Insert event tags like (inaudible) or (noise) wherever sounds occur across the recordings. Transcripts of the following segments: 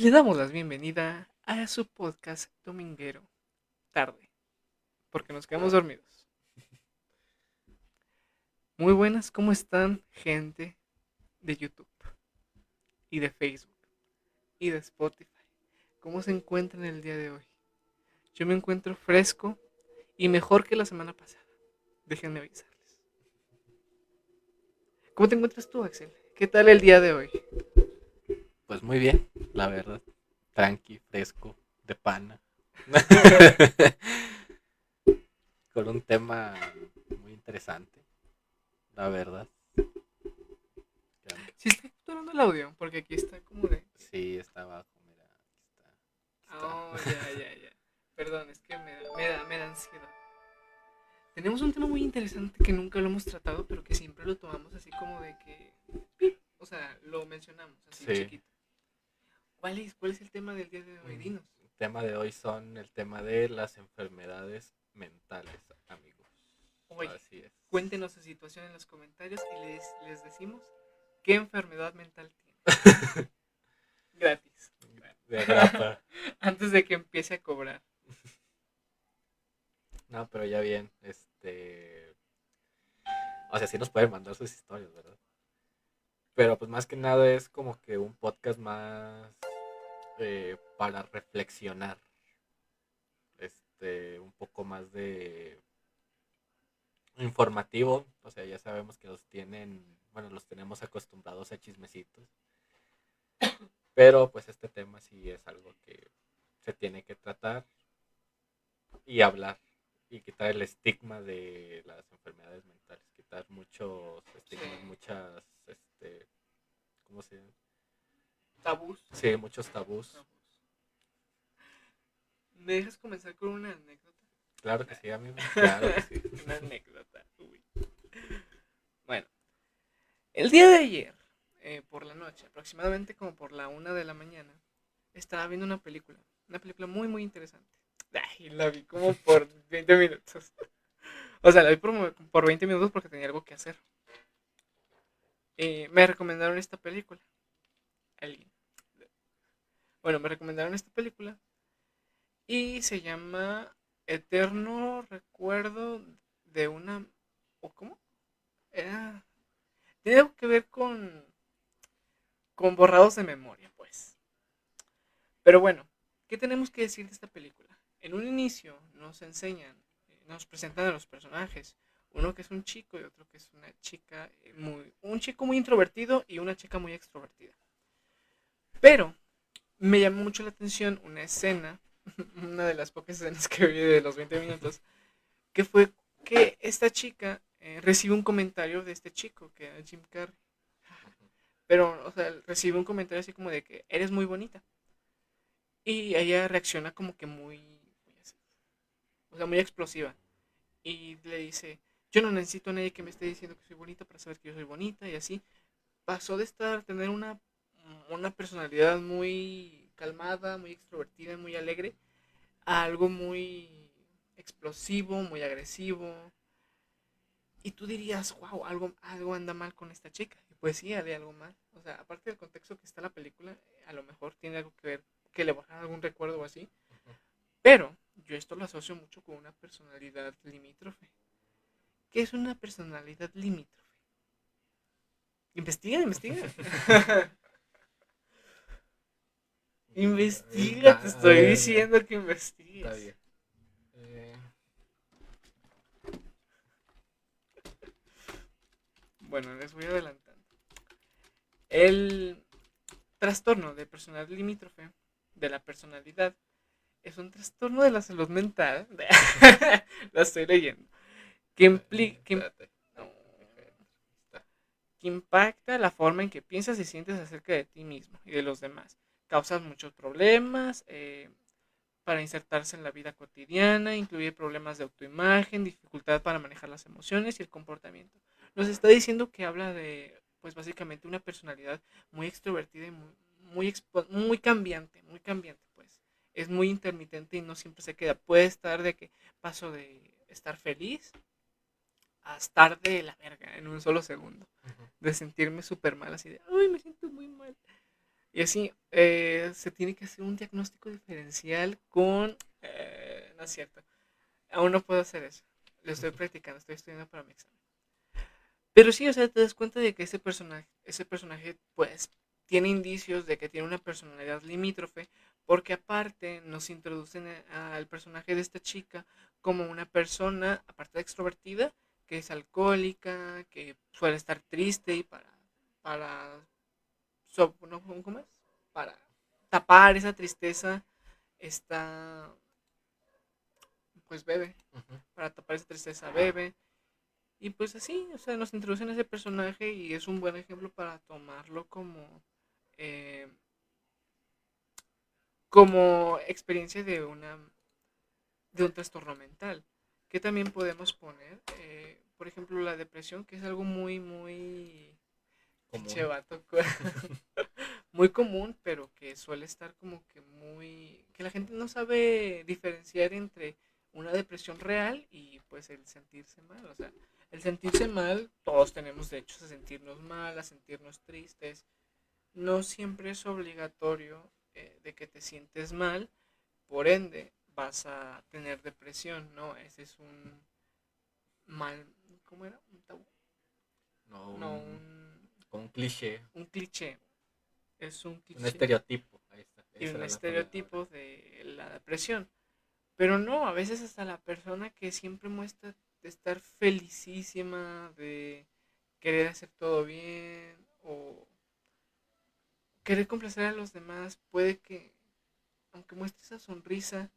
le damos la bienvenida a su podcast dominguero, tarde, porque nos quedamos dormidos. Muy buenas, ¿cómo están gente de YouTube y de Facebook y de Spotify? ¿Cómo se encuentran el día de hoy? Yo me encuentro fresco y mejor que la semana pasada. Déjenme avisarles. ¿Cómo te encuentras tú, Axel? ¿Qué tal el día de hoy? Pues muy bien, la verdad. Tranqui, fresco, de pana. (laughs) Con un tema muy interesante, la verdad. Sí está capturando el audio, porque aquí está como de... Sí, está abajo, mira. Aquí está. Oh, ya, ya, ya. Perdón, es que me da, me da, me da ansiedad. Tenemos un tema muy interesante que nunca lo hemos tratado, pero que siempre lo tomamos así como de que... O sea, lo mencionamos así Sí. chiquito. ¿Cuál es, ¿Cuál es el tema del día de hoy? Mm. Dinos. El tema de hoy son el tema de las enfermedades mentales, amigos. Oye, Así es. Cuéntenos su situación en los comentarios y les, les decimos qué enfermedad mental tiene. (laughs) Gratis. De agrapa. (laughs) Antes de que empiece a cobrar. No, pero ya bien, este... O sea, sí nos pueden mandar sus historias, ¿verdad? Pero pues más que nada es como que un podcast más eh, para reflexionar. Este, un poco más de informativo. O sea, ya sabemos que los tienen, bueno, los tenemos acostumbrados a chismecitos. Pero pues este tema sí es algo que se tiene que tratar y hablar y quitar el estigma de las enfermedades mentales, quitar muchos estigmas, Sí. muchas, este, ¿cómo se llama? Tabús. Sí, muchos tabús. Tabús. ¿Me dejas comenzar con una anécdota? Claro que sí, amigo. (laughs) Claro que sí. Una anécdota. uy. Bueno, el día de ayer, eh, por la noche, aproximadamente como por la una de la mañana, estaba viendo una película. Una película muy, muy interesante. Ay, la vi como por 20 minutos. O sea, la vi por, por 20 minutos porque tenía algo que hacer. Eh, me recomendaron esta película. Bueno, me recomendaron esta película. Y se llama Eterno Recuerdo de una... ¿O cómo? Era... Tiene algo que ver con... Con borrados de memoria, pues. Pero bueno, ¿qué tenemos que decir de esta película? En un inicio nos enseñan, nos presentan a los personajes. Uno que es un chico y otro que es una chica muy... Un chico muy introvertido y una chica muy extrovertida. Pero me llamó mucho la atención una escena (laughs) una de las pocas escenas que vi de los 20 minutos, que fue que esta chica eh, recibe un comentario de este chico, que era Jim Carrey. Pero, o sea, recibe un comentario así como de que eres muy bonita. Y ella reacciona como que muy, o sea, muy explosiva. Y le dice, yo no necesito a nadie que me esté diciendo que soy bonita para saber que yo soy bonita y así. Pasó de estar, tener una, una personalidad muy calmada, muy extrovertida, muy alegre, a algo muy explosivo, muy agresivo. Y tú dirías, wow, algo, algo anda mal con esta chica. Y pues sí, hay algo mal. O sea, aparte del contexto que está la película, a lo mejor tiene algo que ver, que le bajar algún recuerdo o así. Pero yo esto lo asocio mucho con una personalidad limítrofe. ¿Qué es una personalidad limítrofe? Investiga, investiga. (laughs) investiga, te estoy diciendo que investigues. Está bien. Eh, Bueno, les voy adelantando. El trastorno de personalidad limítrofe de la personalidad es un trastorno de la salud mental. (laughs) la estoy leyendo. Que, impli- que im- espérate. no, Está. que impacta la forma en que piensas y sientes acerca de ti mismo y de los demás. Causas muchos problemas eh, para insertarse en la vida cotidiana, incluye problemas de autoimagen, dificultad para manejar las emociones y el comportamiento. Nos está diciendo que habla de, pues básicamente, una personalidad muy extrovertida y muy, muy, cambiante, muy cambiante, pues. Es muy intermitente y no siempre se queda. Puede estar de que paso de estar feliz a estar de la verga en un solo segundo de sentirme súper mal, así de, ay, me siento muy mal. Y así eh, se tiene que hacer un diagnóstico diferencial con... eh, no es cierto. Aún no puedo hacer eso. Lo estoy practicando, estoy estudiando para mi examen. Pero sí, o sea, te das cuenta de que ese personaje, ese personaje, pues, tiene indicios de que tiene una personalidad limítrofe, porque aparte nos introducen al personaje de esta chica como una persona, aparte de extrovertida, que es alcohólica, que suele estar triste y para, ¿cómo es? Para tapar esa tristeza, está, pues bebe, para tapar esa tristeza bebe. Y pues así, o sea, nos introducen a ese personaje y es un buen ejemplo para tomarlo como, eh, como experiencia de una de un trastorno mental. Que también podemos poner, eh, por ejemplo, la depresión, que es algo muy, muy Común. Pinche vato, cu- (laughs) muy común, pero que suele estar como que muy... que la gente no sabe diferenciar entre una depresión real y pues el sentirse mal. O sea, el sentirse mal, todos tenemos derechos a sentirnos mal, a sentirnos tristes. No siempre es obligatorio eh, de que te sientes mal, por ende vas a tener depresión, ¿no? Ese es un mal... ¿Cómo era? Un tabú. No, un como un cliché, un cliché. Es un cliché. un estereotipo. Ahí está. y un estereotipo palabra. de la depresión. Pero no, a veces hasta la persona que siempre muestra de estar felicísima, de querer hacer todo bien o querer complacer a los demás, puede que, aunque muestre esa sonrisa,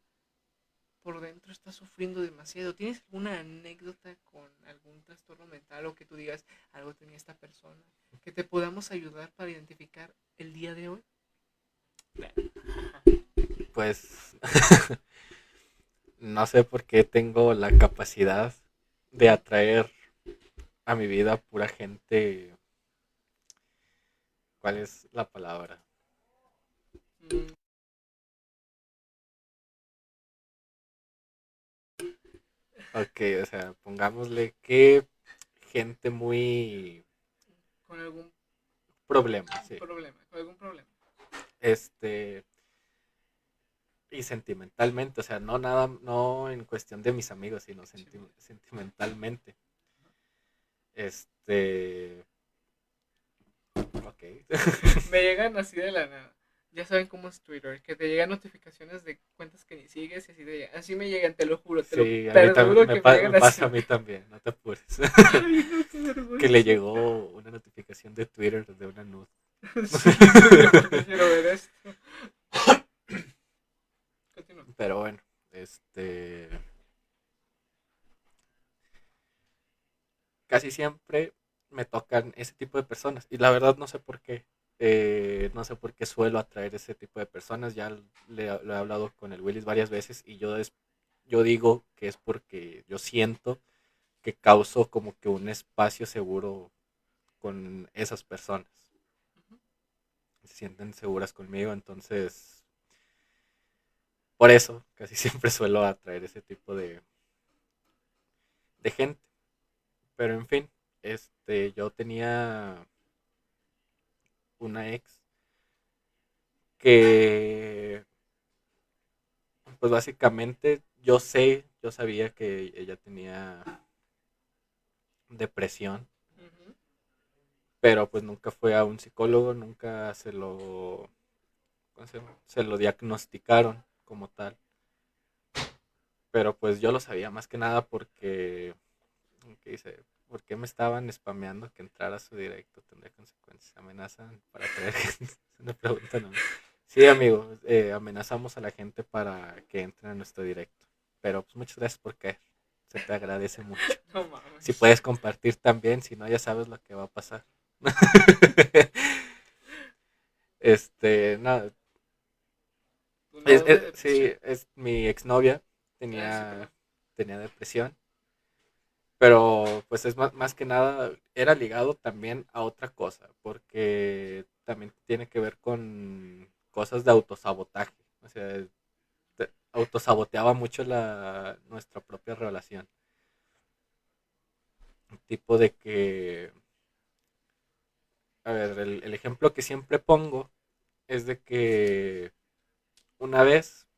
por dentro está sufriendo demasiado. ¿Tienes alguna anécdota con algún trastorno mental o que tú digas algo tenía esta persona? Que te podamos ayudar para identificar el día de hoy. Pues (laughs) no sé por qué tengo la capacidad de atraer a mi vida pura gente. ¿Cuál es la palabra? Mm, Ok, o sea, pongámosle que gente muy con algún problema, sí. problema, con algún problema. Este y sentimentalmente, o sea, no nada, no en cuestión de mis amigos, sino senti- sentimentalmente. Este, ok. (laughs) Me llegan así de la nada. Ya saben cómo es Twitter, que te llegan notificaciones de cuentas que ni sigues y así de así me llegan, te lo juro, te Sí, lo juro me, que pa- me pasa a mí también, no te apures. Ay, no, que le llegó una notificación de Twitter de una nude. (laughs) Sí, quiero ver esto. Continúa. Pero bueno, este. Casi siempre me tocan ese tipo de personas. Y la verdad no sé por qué. Eh, no sé por qué suelo atraer ese tipo de personas. Ya le, lo he hablado con el Willis varias veces y yo, es, yo digo que es porque yo siento que causo como que un espacio seguro con esas personas. Se sienten seguras conmigo, entonces por eso casi (laughs) siempre suelo atraer ese tipo de, de gente. Pero en fin, este, yo tenía una ex que, pues básicamente yo sé, yo sabía que ella tenía depresión, pero pues nunca fue a un psicólogo, nunca se lo, ¿cómo se, lo diagnosticaron como tal. Pero pues yo lo sabía más que nada porque, ¿qué dice? ¿Por qué me estaban spameando que entrara a su directo? Tendría consecuencias. Amenazan para traer gente. (laughs) Es una pregunta, ¿no? Sí, amigo, eh, amenazamos a la gente para que entren a nuestro directo. Pero pues muchas gracias por caer. Se te agradece mucho. (laughs) No mames. Si puedes compartir también, si no, ya sabes lo que va a pasar. (laughs) este, nada. Es- es- sí, es mi exnovia. Ah, Tenía, tenía depresión. Pero pues es más, más que nada, era ligado también a otra cosa, porque también tiene que ver con cosas de autosabotaje. O sea, te- autosaboteaba mucho la, nuestra propia relación. Tipo de que, a ver, el, el ejemplo que siempre pongo es de que una vez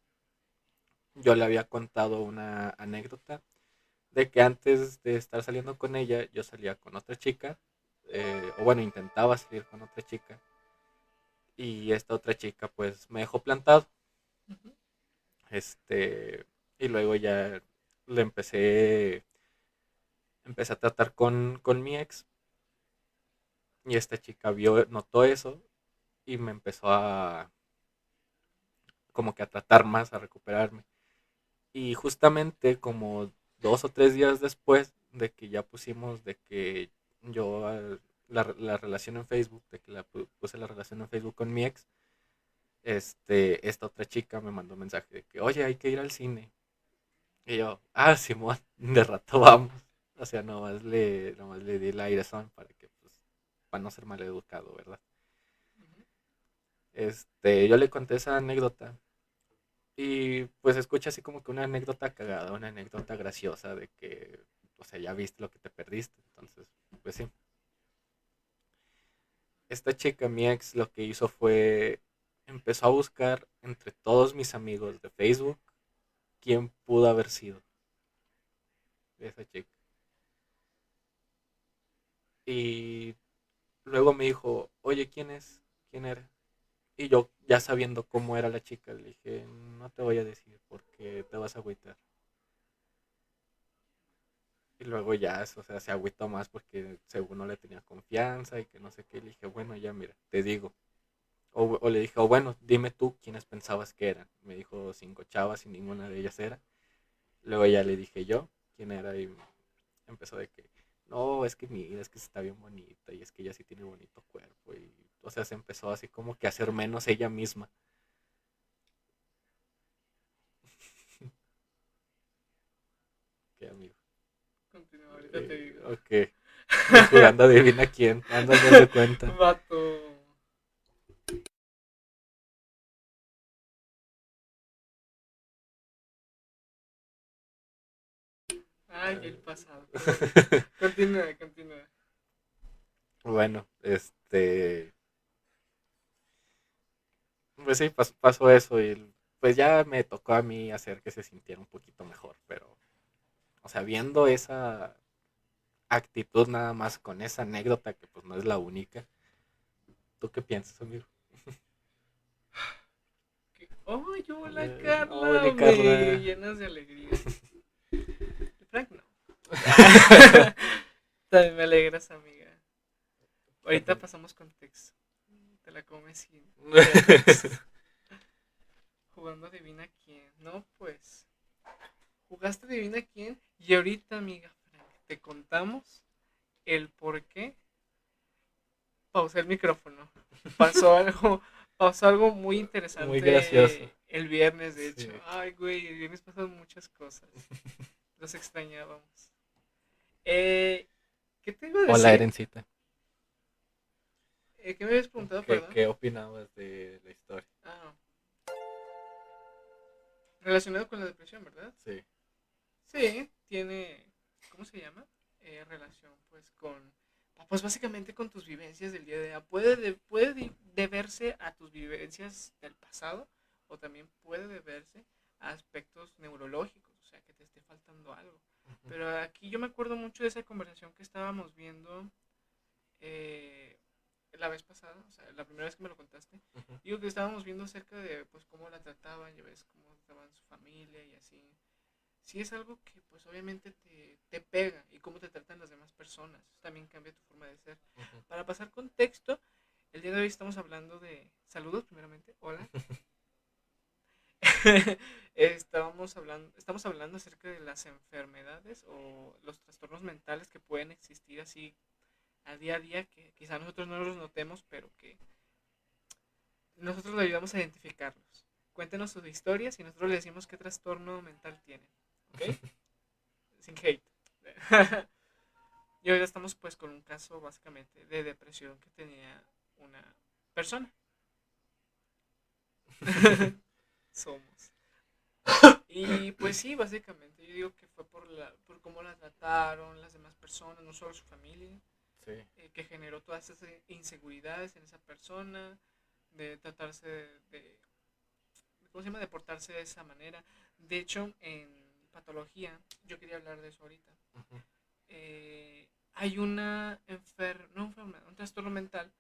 yo le había contado una anécdota de que antes de estar saliendo con ella, yo salía con otra chica, eh, o bueno, intentaba salir con otra chica, y esta otra chica pues me dejó plantado. Este, y luego ya le empecé, empecé a tratar con, con mi ex, y esta chica vio, notó eso, y me empezó a, como que a tratar más, a recuperarme. Y justamente como dos o tres días después de que ya pusimos, de que yo la, relación en Facebook, de que la puse la relación en Facebook con mi ex, este, esta otra chica me mandó un mensaje de que, oye, hay que ir al cine. Y yo, ah, Simón, (laughs) de rato vamos. O sea, nomás le, nomás le di el aire son para que, pues, para no ser mal educado, ¿verdad? Este, yo le conté esa anécdota y pues escucha así como que una anécdota cagada, una anécdota graciosa de que, o sea, ya viste lo que te perdiste. Entonces, pues sí. Esta chica, mi ex, lo que hizo fue, empezó a buscar entre todos mis amigos de Facebook quién pudo haber sido esa chica. Y luego me dijo, oye, ¿quién es? ¿Quién era? Y yo, ya sabiendo cómo era la chica, le dije, no te voy a decir porque te vas a agüitar. Y luego ya, o sea, se agüitó más porque según no le tenía confianza y que no sé qué. Le dije, bueno, ya mira, te digo. O, le dije, bueno, dime tú quiénes pensabas que eran. Me dijo cinco chavas y ninguna de ellas era. Luego ya le dije yo quién era y empezó de que, no, es que mira, es que está bien bonita y es que ella sí tiene bonito cuerpo y o sea, se empezó así como que a hacer menos ella misma. (laughs) ¿Qué amigo? Continúa, ahorita te digo. Ok. Jugando adivina quién. Anda de cuenta. (laughs) Vato. Ay, el pasado. (laughs) continúa, continúa. Bueno, este pues sí, pasó, eso y pues ya me tocó a mí hacer que se sintiera un poquito mejor, pero, o sea, viendo esa actitud nada más con esa anécdota que pues no es la única, ¿tú qué piensas, amigo? Oh, yo la eh, Carla, me llenas de alegría. (laughs) Frank no. (laughs) También me alegras, amiga. Ahorita pasamos con texto te la comes sin. (laughs) Jugando adivina quién. No, pues. Jugaste adivina quién. Y ahorita, amiga Frank, te contamos el por qué. Pausé el micrófono. Pasó (laughs) algo. Pasó algo muy interesante. Muy gracioso. El viernes, de hecho. Ay, güey, el viernes pasaron muchas cosas. Los extrañábamos. Eh, ¿Qué te iba a decir? Hola, Erencita. Eh, ¿Qué me habías preguntado, ¿Qué, ¿Qué opinabas de la historia? Ah. Relacionado con la depresión, ¿verdad? Sí. Sí, tiene, ¿cómo se llama? Eh, relación, pues, con, pues, básicamente con tus vivencias del día de hoy. Puede, puede deberse a tus vivencias del pasado o también puede deberse a aspectos neurológicos, o sea, que te esté faltando algo. Pero aquí yo me acuerdo mucho de esa conversación que estábamos viendo eh, la vez pasada, o sea, la primera vez que me lo contaste, digo que estábamos viendo acerca de pues cómo la trataban, ya ves cómo trataban su familia y así. Sí es algo que pues obviamente te, te pega y cómo te tratan las demás personas. Eso también cambia tu forma de ser. Para pasar contexto, el día de hoy estamos hablando de saludos primeramente. Hola. (laughs) estamos hablando estamos hablando acerca de las enfermedades o los trastornos mentales que pueden existir así a día a día que quizá nosotros no los notemos, pero que nosotros le ayudamos a identificarlos. Cuéntenos sus historias y nosotros le decimos qué trastorno mental tienen. ¿Ok? (laughs) Sin hate. (laughs) y hoy estamos pues con un caso básicamente de depresión que tenía una persona. (laughs) Somos. Y pues sí, básicamente yo digo que fue por, la, por cómo la trataron las demás personas, no solo su familia. Eh, que generó todas esas inseguridades en esa persona, de tratarse de, ¿cómo se llama? De portarse de esa manera. De hecho, en patología, yo quería hablar de eso ahorita. Eh, hay una enfer no enfermedad, un trastorno mental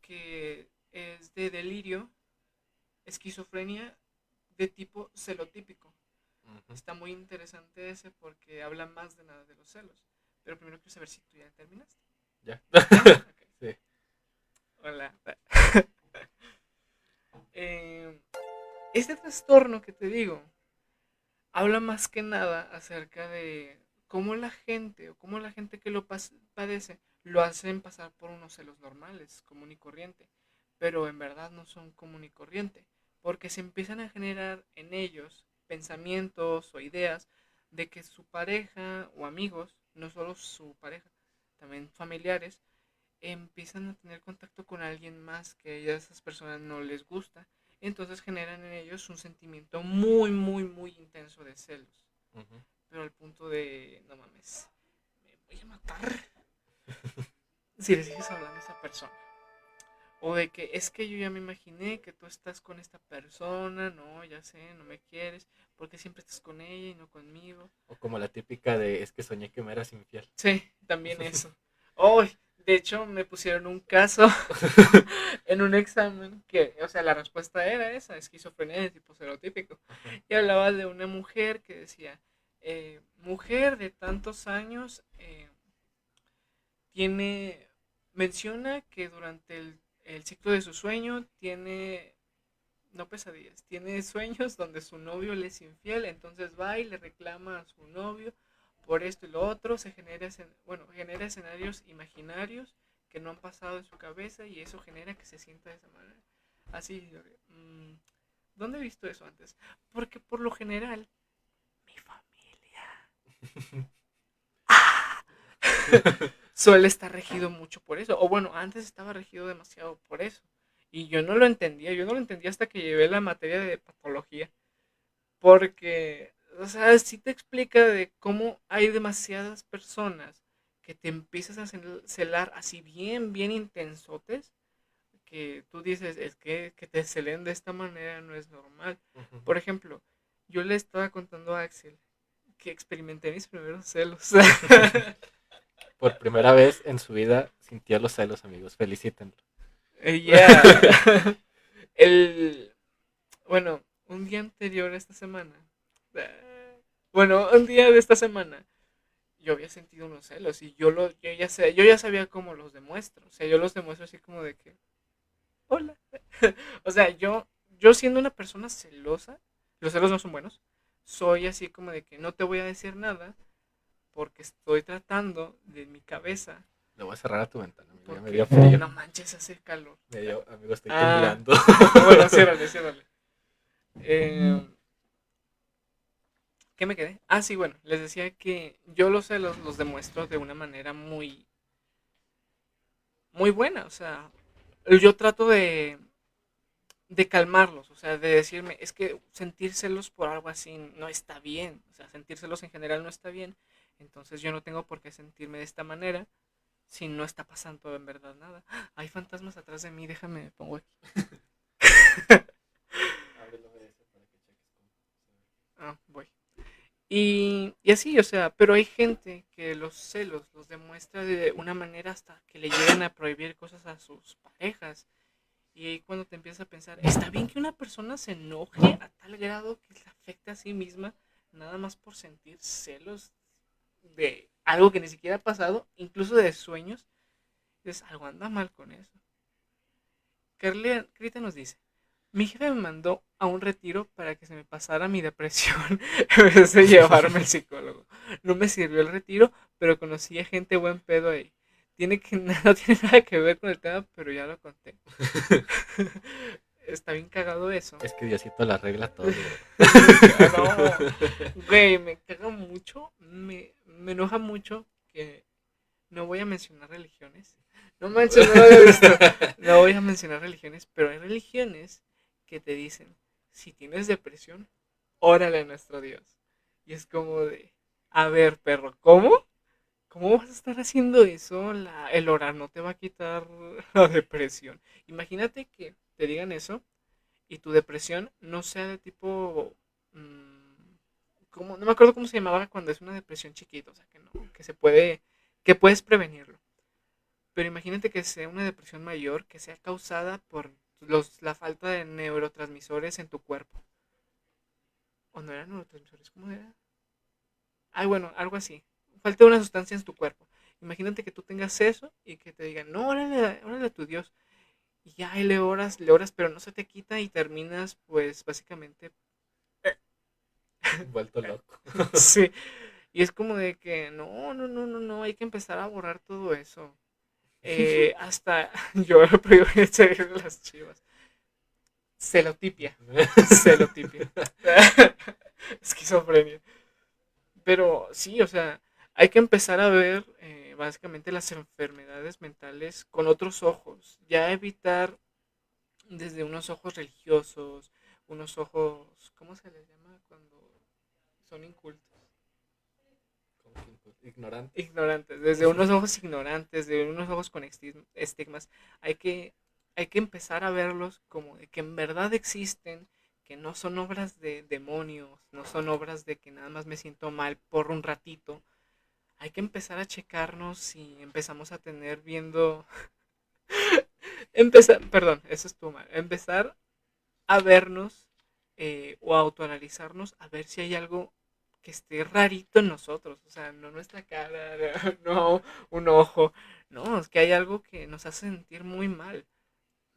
que es de delirio, esquizofrenia de tipo celotípico. Está muy interesante ese porque habla más de nada de los celos. Pero primero quiero saber si tú ya terminaste. Ya. (laughs) Sí. Hola. (laughs) Eh, este trastorno que te digo habla más que nada acerca de cómo la gente o cómo la gente que lo padece lo hacen pasar por unos celos normales, común y corriente, pero en verdad no son común y corriente, porque se empiezan a generar en ellos pensamientos o ideas de que su pareja o amigos, no solo su pareja, también familiares, empiezan a tener contacto con alguien más que a esas personas no les gusta. Entonces generan en ellos un sentimiento muy, muy, muy intenso de celos. Pero al punto de, no mames, me voy a matar (laughs) si le sigues hablando a esa persona. O de que es que yo ya me imaginé que tú estás con esta persona, no, ya sé, no me quieres, porque siempre estás con ella y no conmigo. O como la típica de es que soñé que me eras infiel. Sí, también eso. Oh, de hecho, me pusieron un caso (laughs) en un examen que, o sea, la respuesta era esa, esquizofrenia de tipo serotípico. Y hablaba de una mujer que decía, eh, mujer de tantos años, eh, tiene, menciona que durante el el ciclo de su sueño tiene, no pesadillas, tiene sueños donde su novio le es infiel, entonces va y le reclama a su novio por esto y lo otro, se genera, bueno, genera escenarios imaginarios que no han pasado en su cabeza y eso genera que se sienta de esa manera. Así, mm, ¿dónde he visto eso antes? Porque por lo general, mi familia... (laughs) ¡Ah! (laughs) suele estar regido mucho por eso. O bueno, antes estaba regido demasiado por eso. Y yo no lo entendía, yo no lo entendía hasta que llevé la materia de patología. Porque, o sea, sí te explica de cómo hay demasiadas personas que te empiezas a celar así bien, bien intensotes, que tú dices, es que, que te celen de esta manera no es normal. Por ejemplo, yo le estaba contando a Axel que experimenté mis primeros celos. (laughs) por primera vez en su vida sintió los celos, amigos. Felicítenlo. Eh, ya. (laughs) El. Bueno, un día anterior a esta semana. Bueno, un día de esta semana. Yo había sentido unos celos y yo lo, yo ya sé, yo ya sabía cómo los demuestro. O sea, yo los demuestro así como de que. Hola. (laughs) o sea, yo, yo siendo una persona celosa, los celos no son buenos. Soy así como de que no te voy a decir nada porque estoy tratando de mi cabeza. Le voy a cerrar a tu ventana, amigo. me dio frío. No manches, hace calor. Me dio, amigo, estoy ah, temblando. (laughs) bueno, ciérrale, ciérrale. Eh, ¿Qué me quedé? Ah, sí, bueno, les decía que yo los celos los demuestro de una manera muy, muy buena. O sea, yo trato de, de calmarlos, o sea, de decirme, es que sentir celos por algo así no está bien. O sea, sentir celos en general no está bien. Entonces yo no tengo por qué sentirme de esta manera si no está pasando en verdad nada. Hay fantasmas atrás de mí, déjame, pongo aquí. (laughs) ah, voy. Y, y, así, o sea, pero hay gente que los celos los demuestra de una manera hasta que le llegan a prohibir cosas a sus parejas. Y ahí cuando te empiezas a pensar, ¿está bien que una persona se enoje a tal grado que le afecte a sí misma nada más por sentir celos de algo que ni siquiera ha pasado, incluso de sueños, es algo anda mal con eso. Carlita nos dice, mi jefe me mandó a un retiro para que se me pasara mi depresión (laughs) en vez de llevarme al psicólogo. No me sirvió el retiro, pero conocí a gente buen pedo ahí. Tiene que, (laughs) no tiene nada que ver con el tema, pero ya lo conté. (laughs) Está bien cagado eso. Es que Diosito la arregla todo. (laughs) güey, me caga mucho. Me, me enoja mucho que no voy a mencionar religiones. No manches, no lo visto. No voy a mencionar religiones, pero hay religiones que te dicen, si tienes depresión, órale a nuestro Dios. Y es como de, a ver, perro, ¿cómo? ¿Cómo vas a estar haciendo eso? La, el orar no te va a quitar la depresión. Imagínate que te digan eso y tu depresión no sea de tipo... mm, como, no me acuerdo cómo se llamaba cuando es una depresión chiquita, o sea, que no, que se puede, que puedes prevenirlo. Pero imagínate que sea una depresión mayor que sea causada por los, la falta de neurotransmisores en tu cuerpo. ¿O no eran neurotransmisores? ¿Cómo era? Ay, bueno, algo así. Falta una sustancia en tu cuerpo. Imagínate que tú tengas eso y que te digan, no, órale, órale a tu Dios. Y ya, y le oras, le oras, pero no se te quita y terminas, pues, básicamente, Vuelto (laughs) loco. sí. (laughs) Y es como de que, no, no, no, no, no, hay que empezar a borrar todo eso. Eh, (laughs) hasta, yo lo seguir las chivas. Celotipia. Celotipia. Esquizofrenia. Pero sí, o sea, hay que empezar a ver eh, básicamente las enfermedades mentales con otros ojos. Ya evitar desde unos ojos religiosos, unos ojos, ¿cómo se les llama cuando son incultos? Ignorante. Ignorantes, desde unos ojos ignorantes, de unos ojos con estig- estigmas. Hay que, hay que empezar a verlos como de que en verdad existen, que no son obras de demonios, no son obras de que nada más me siento mal por un ratito. Hay que empezar a checarnos si empezamos a tener viendo... (laughs) empezar, perdón, eso estuvo mal. Empezar a vernos eh, o a autoanalizarnos a ver si hay algo que esté rarito en nosotros, o sea, no nuestra cara, (laughs) no un ojo, no, es que hay algo que nos hace sentir muy mal.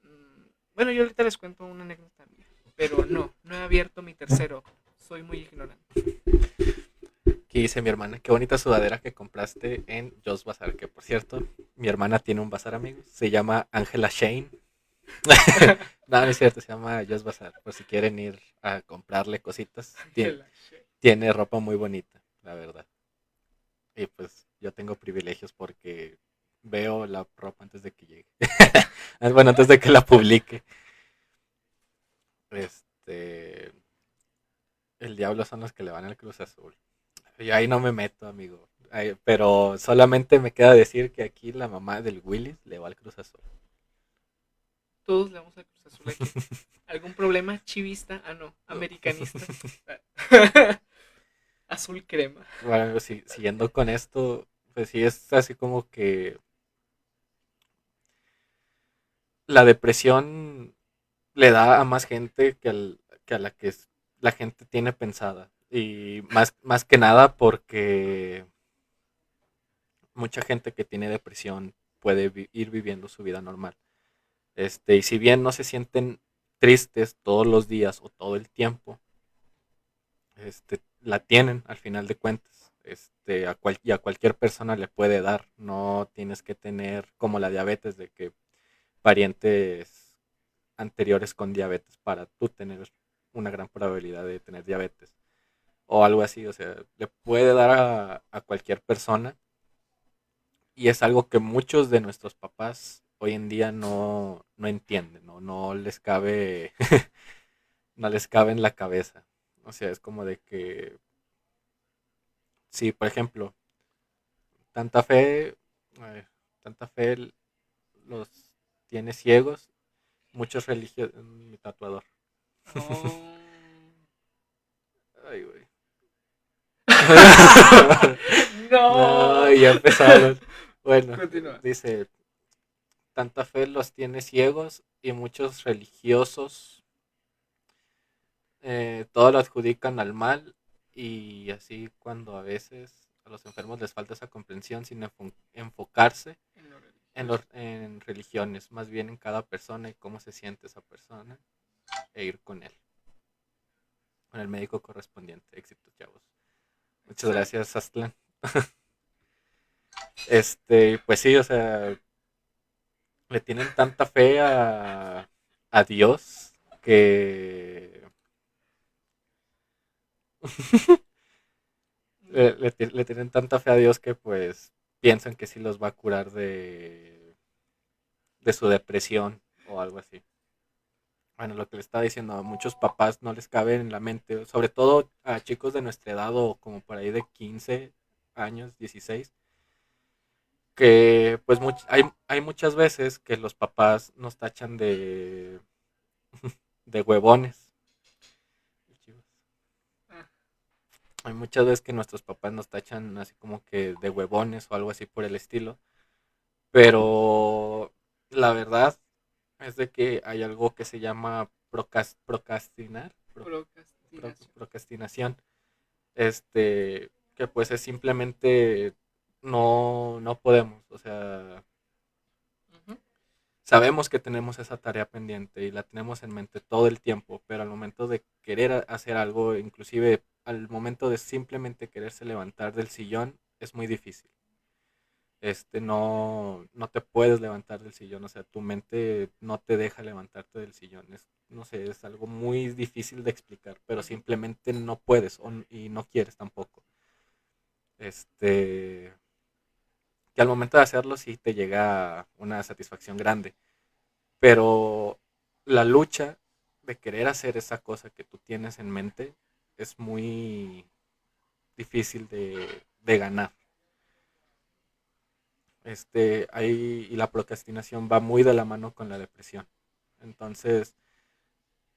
Mm, Bueno, yo ahorita les cuento una anécdota pero no, no he abierto mi tercer ojo, soy muy ignorante. Aquí dice mi hermana, qué bonita sudadera que compraste en Joss Bazar, que por cierto, mi hermana tiene un bazar, amigos, se llama Angela Shane. (laughs) no, no es cierto, se llama Joss Bazar, por si quieren ir a comprarle cositas. Tiene, tiene ropa muy bonita, la verdad. Y pues yo tengo privilegios porque veo la ropa antes de que llegue. (laughs) bueno, antes de que la publique. Este. El diablo son los que le van al Cruz Azul. Y ahí no me meto, amigo. Pero solamente me queda decir que aquí la mamá del Willis le va al Cruz Azul. Todos le vamos a Cruz Azul aquí. (laughs) ¿Algún problema chivista? Ah, no, americanista. (laughs) Azul crema. Bueno, si- siguiendo con esto, pues sí es así como que la depresión le da a más gente que, al- que a la que la gente tiene pensada. Y más, más que nada porque mucha gente que tiene depresión puede ir viviendo su vida normal. Este, y si bien no se sienten tristes todos los días o todo el tiempo, este, la tienen al final de cuentas. Este, a cual- y a cualquier persona le puede dar. No tienes que tener como la diabetes de que parientes anteriores con diabetes para tú tener una gran probabilidad de tener diabetes. O algo así, o sea, le puede dar a, a cualquier persona. Y es algo que muchos de nuestros papás hoy en día no, no entienden, ¿no? No les cabe, (laughs) no les cabe en la cabeza. O sea, es como de que, si por ejemplo, tanta fe, eh, tanta fe los tiene ciegos, muchos religiosos, mi tatuador. Oh. (laughs) Ay, güey. (laughs) no. No, ya empezaron. Bueno, Continúa. dice, tanta fe los tiene ciegos y muchos religiosos eh, todo lo adjudican al mal y así cuando a veces a los enfermos les falta esa comprensión sin enfo- enfocarse en, los, en religiones, más bien en cada persona y cómo se siente esa persona e ir con él, con el médico correspondiente. Éxito, chavos. Muchas gracias, Aztlán. (laughs) este, pues sí, o sea, le tienen tanta fe a, a Dios que (laughs) le, le ti- le tienen tanta fe a Dios que pues piensan que sí los va a curar de, de su depresión o algo así. Bueno, lo que le estaba diciendo, a muchos papás no les cabe en la mente, sobre todo a chicos de nuestra edad o como por ahí de 15 años, 16, que pues much- hay, hay muchas veces que los papás nos tachan de, (laughs) de huevones. Hay muchas veces que nuestros papás nos tachan así como que de huevones o algo así por el estilo. Pero la verdad es de que hay algo que se llama procrastinar. pro- pro- Procrastinación. Este, que pues es simplemente no, no podemos. O sea, sabemos que tenemos esa tarea pendiente y la tenemos en mente todo el tiempo, pero al momento de querer hacer algo, inclusive al momento de simplemente quererse levantar del sillón, es muy difícil. Este, no, no te puedes levantar del sillón, o sea, tu mente no te deja levantarte del sillón. Es, no sé, es algo muy difícil de explicar, pero simplemente no puedes o y no quieres tampoco. Este, que al momento de hacerlo sí te llega una satisfacción grande, pero la lucha de querer hacer esa cosa que tú tienes en mente es muy difícil de, de ganar. Este, ahí, y la procrastinación va muy de la mano con la depresión. Entonces,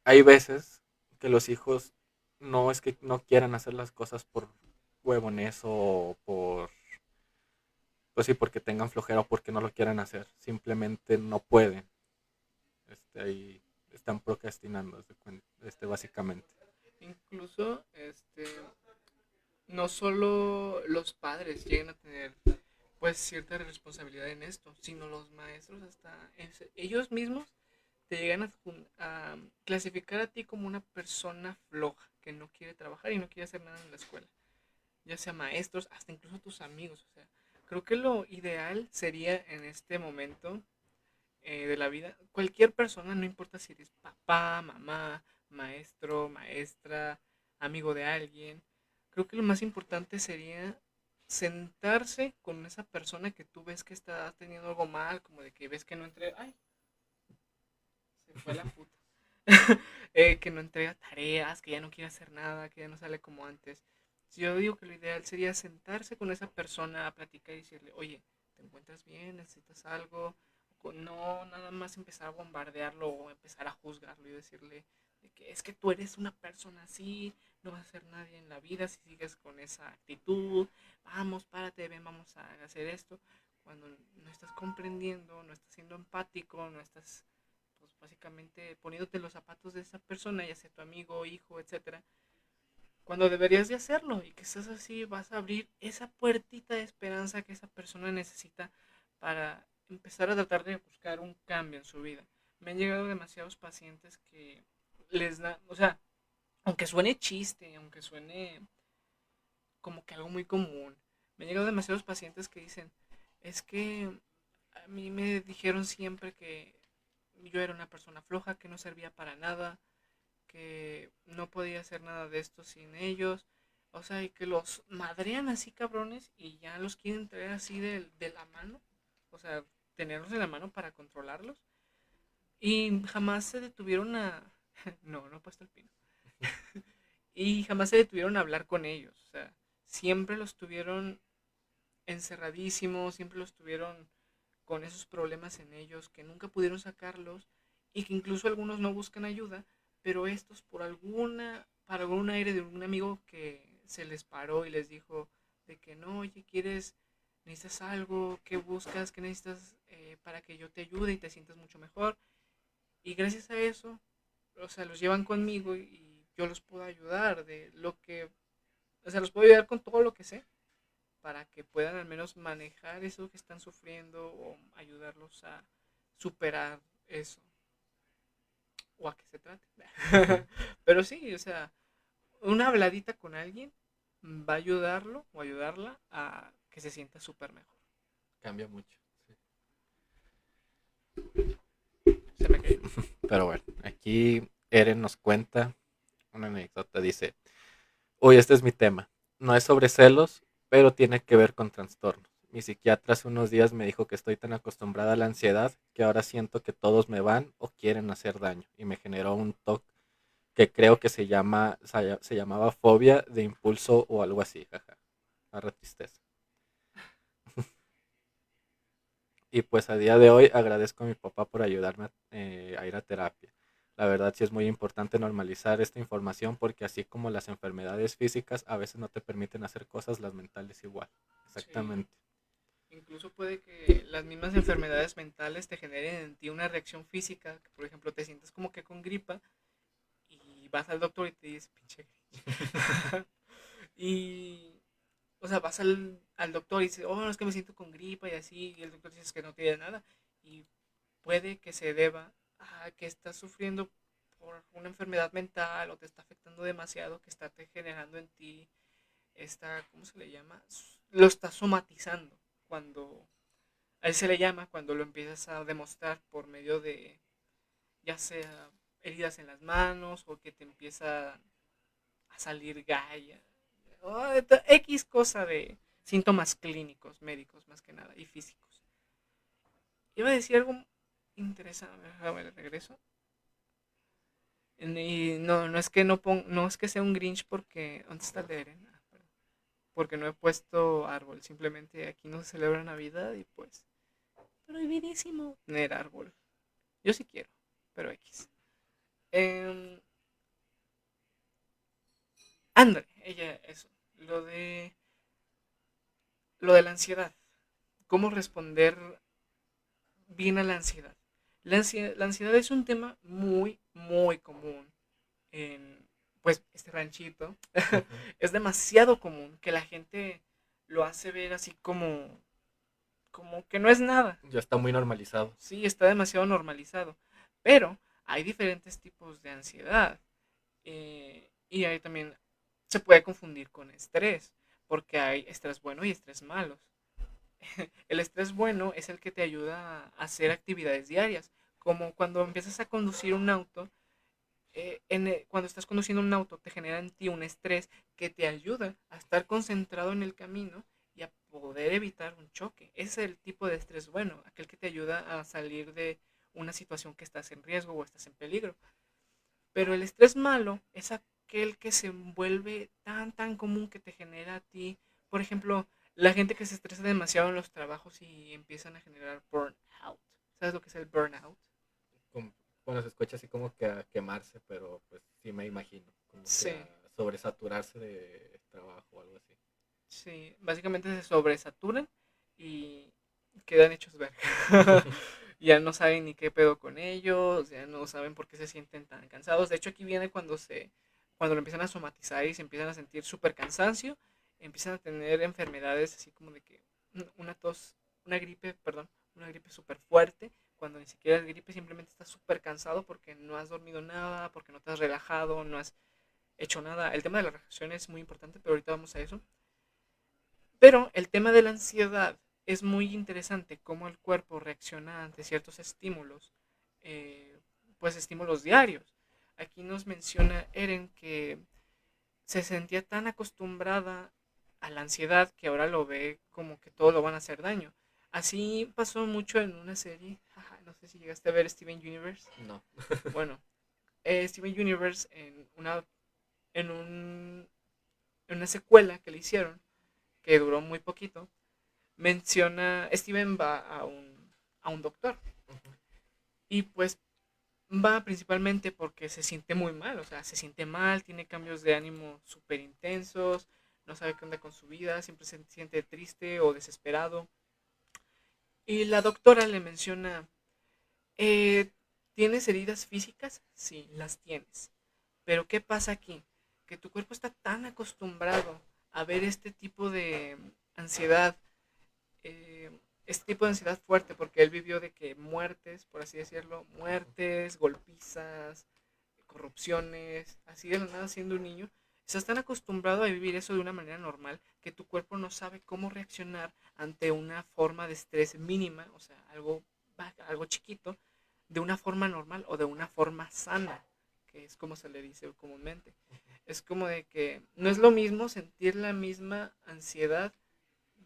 hay veces que los hijos no es que no quieran hacer las cosas por huevones o por pues sí, porque tengan flojera o porque no lo quieran hacer. Simplemente no pueden. Este, ahí están procrastinando, este, básicamente. Incluso, este, no solo los padres llegan a tener pues cierta responsabilidad en esto, sino los maestros hasta ellos mismos te llegan a clasificar a ti como una persona floja que no quiere trabajar y no quiere hacer nada en la escuela, ya sea maestros, hasta incluso tus amigos, o sea, creo que lo ideal sería en este momento eh, de la vida, cualquier persona, no importa si eres papá, mamá, maestro, maestra, amigo de alguien, creo que lo más importante sería sentarse con esa persona que tú ves que está teniendo algo mal, como de que ves que no entrega, ay, se fue la puta, (laughs) Eh, que no entrega tareas, que ya no quiere hacer nada, que ya no sale como antes. Yo digo que lo ideal sería sentarse con esa persona a platicar y decirle, oye, ¿te encuentras bien? ¿Necesitas algo? No nada más empezar a bombardearlo o empezar a juzgarlo y decirle de que es que tú eres una persona así, no vas a ser nadie en la vida si sigues con esa actitud, vamos, párate, ven, vamos a hacer esto, cuando no estás comprendiendo, no estás siendo empático, no estás pues básicamente poniéndote los zapatos de esa persona, ya sea tu amigo, hijo, etcétera, cuando deberías de hacerlo y que estás así, vas a abrir esa puertita de esperanza que esa persona necesita para empezar a tratar de buscar un cambio en su vida. Me han llegado demasiados pacientes que les da, o sea, aunque suene chiste, aunque suene como que algo muy común, me han llegado demasiados pacientes que dicen, es que a mí me dijeron siempre que yo era una persona floja, que no servía para nada, que no podía hacer nada de esto sin ellos. O sea, y que los madrean así cabrones y ya los quieren traer así de, de la mano. O sea, tenerlos en la mano para controlarlos. Y jamás se detuvieron a... (laughs) No, no he puesto el pino. (laughs) y jamás se detuvieron a hablar con ellos. O sea, siempre los tuvieron encerradísimos, siempre los tuvieron con esos problemas en ellos, que nunca pudieron sacarlos y que incluso algunos no buscan ayuda, pero estos por alguna, para algún aire de un amigo que se les paró y les dijo de que no, oye, ¿quieres, necesitas algo? ¿Qué buscas? ¿Qué necesitas eh, para que yo te ayude y te sientas mucho mejor? Y gracias a eso, o sea, los llevan conmigo y, yo los puedo ayudar de lo que, o sea, los puedo ayudar con todo lo que sé para que puedan al menos manejar eso que están sufriendo o ayudarlos a superar eso o a que se trate. (laughs) Pero sí, o sea, una habladita con alguien va a ayudarlo o ayudarla a que se sienta súper mejor. Cambia mucho. sí. Se me cayó. (laughs) Pero bueno, aquí Eren nos cuenta una anécdota. Dice, uy, este es mi tema. No es sobre celos, pero tiene que ver con trastornos. Mi psiquiatra hace unos días me dijo que estoy tan acostumbrada a la ansiedad que ahora siento que todos me van o quieren hacer daño y me generó un toque que creo que se llama se llamaba fobia de impulso o algo así, jaja. Arre tristeza. (laughs) y pues a día de hoy agradezco a mi papá por ayudarme eh, a ir a terapia. La verdad sí es muy importante normalizar esta información porque así como las enfermedades físicas a veces no te permiten hacer cosas, las mentales igual. Exactamente. Incluso puede que las mismas enfermedades mentales te generen en ti una reacción física, que por ejemplo te sientes como que con gripa y vas al doctor y te dice, pinche (laughs) y, o sea, vas al, al doctor y dices, oh, es que me siento con gripa y así, y el doctor dice que no tiene nada. Y puede que se deba a que estás sufriendo por una enfermedad mental o te está afectando demasiado, que está generando en ti esta, ¿cómo se le llama? Lo estás somatizando cuando a él se le llama cuando lo empiezas a demostrar por medio de ya sea heridas en las manos o que te empieza a salir galla o X cosa de síntomas clínicos, médicos más que nada y físicos. Iba a decir algo interesante, déjame el regreso. Y no, no es que no no es que sea un Grinch porque ¿dónde está el porque no he puesto árbol. Simplemente aquí no se celebra Navidad y pues prohibidísimo tener árbol. Yo sí quiero, pero X. Eh, ella, eso. Lo de. Lo de la ansiedad. ¿Cómo responder bien a la ansiedad? La ansiedad, la ansiedad es un tema muy, muy común en pues este ranchito, (laughs) es demasiado común que la gente lo hace ver así como, como que no es nada. Ya está muy normalizado. Sí, está demasiado normalizado. Pero hay diferentes tipos de ansiedad. Eh, y ahí también se puede confundir con estrés, porque hay estrés bueno y estrés malos. (laughs) El estrés bueno es el que te ayuda a hacer actividades diarias, como cuando empiezas a conducir un auto eh, eh, cuando estás conduciendo un auto te genera en ti un estrés que te ayuda a estar concentrado en el camino y a poder evitar un choque. Ese es el tipo de estrés bueno, aquel que te ayuda a salir de una situación que estás en riesgo o estás en peligro. Pero el estrés malo es aquel que se vuelve tan, tan común que te genera a ti, por ejemplo, la gente que se estresa demasiado en los trabajos y empiezan a generar burnout. ¿Sabes lo que es el burnout? bueno, se escucha así como que a quemarse, pero pues sí me imagino, como que a sobresaturarse de trabajo o algo así. Sí, básicamente se sobresaturan y quedan hechos ver. (laughs) ya no saben ni qué pedo con ellos, ya no saben por qué se sienten tan cansados. De hecho, aquí viene cuando se cuando lo empiezan a somatizar y se empiezan a sentir súper cansancio, empiezan a tener enfermedades así como de que una tos, una gripe, perdón, una gripe súper fuerte, cuando ni siquiera es gripe, simplemente estás súper cansado porque no has dormido nada, porque no te has relajado, no has hecho nada. El tema de la relajación es muy importante, pero ahorita vamos a eso. Pero el tema de la ansiedad es muy interesante, cómo el cuerpo reacciona ante ciertos estímulos, eh, pues estímulos diarios. Aquí nos menciona Eren que se sentía tan acostumbrada a la ansiedad que ahora lo ve como que todo lo van a hacer daño. Así pasó mucho en una serie. no sé si llegaste a ver Steven Universe. No. (laughs) bueno, eh, Steven Universe en una en un en una secuela que le hicieron que duró muy poquito menciona Steven va a un a un doctor y pues va principalmente porque se siente muy mal o sea se siente mal tiene cambios de ánimo súper intensos no sabe qué onda con su vida siempre se siente triste o desesperado y la doctora le menciona, eh, ¿tienes heridas físicas? Sí, las tienes. Pero ¿qué pasa aquí? Que tu cuerpo está tan acostumbrado a ver este tipo de ansiedad, eh, este tipo de ansiedad fuerte, porque él vivió de que muertes, por así decirlo, muertes, golpizas, corrupciones, así de la nada siendo un niño, Estás tan acostumbrado a vivir eso de una manera normal que tu cuerpo no sabe cómo reaccionar ante una forma de estrés mínima, o sea, algo, algo chiquito, de una forma normal o de una forma sana, que es como se le dice comúnmente. Es como de que no es lo mismo sentir la misma ansiedad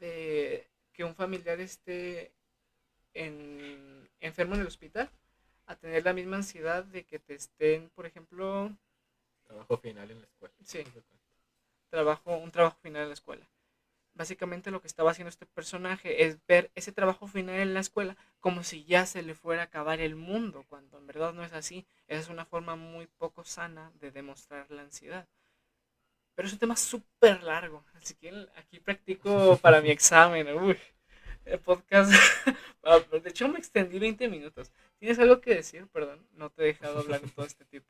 de que un familiar esté en, enfermo en el hospital a tener la misma ansiedad de que te estén, por ejemplo, Trabajo final en la escuela. Sí. Trabajo, un trabajo final en la escuela. básicamente lo que estaba haciendo este personaje es ver ese trabajo final en la escuela como si ya se le fuera a acabar el mundo, cuando en verdad no es así. Esa es una forma muy poco sana de demostrar la ansiedad. Pero es un tema súper largo, así que aquí practico (laughs) para mi examen. Uy, el podcast. (laughs) De hecho, me extendí 20 minutos. ¿Tienes algo que decir? Perdón, no te he dejado hablar en todo este tiempo.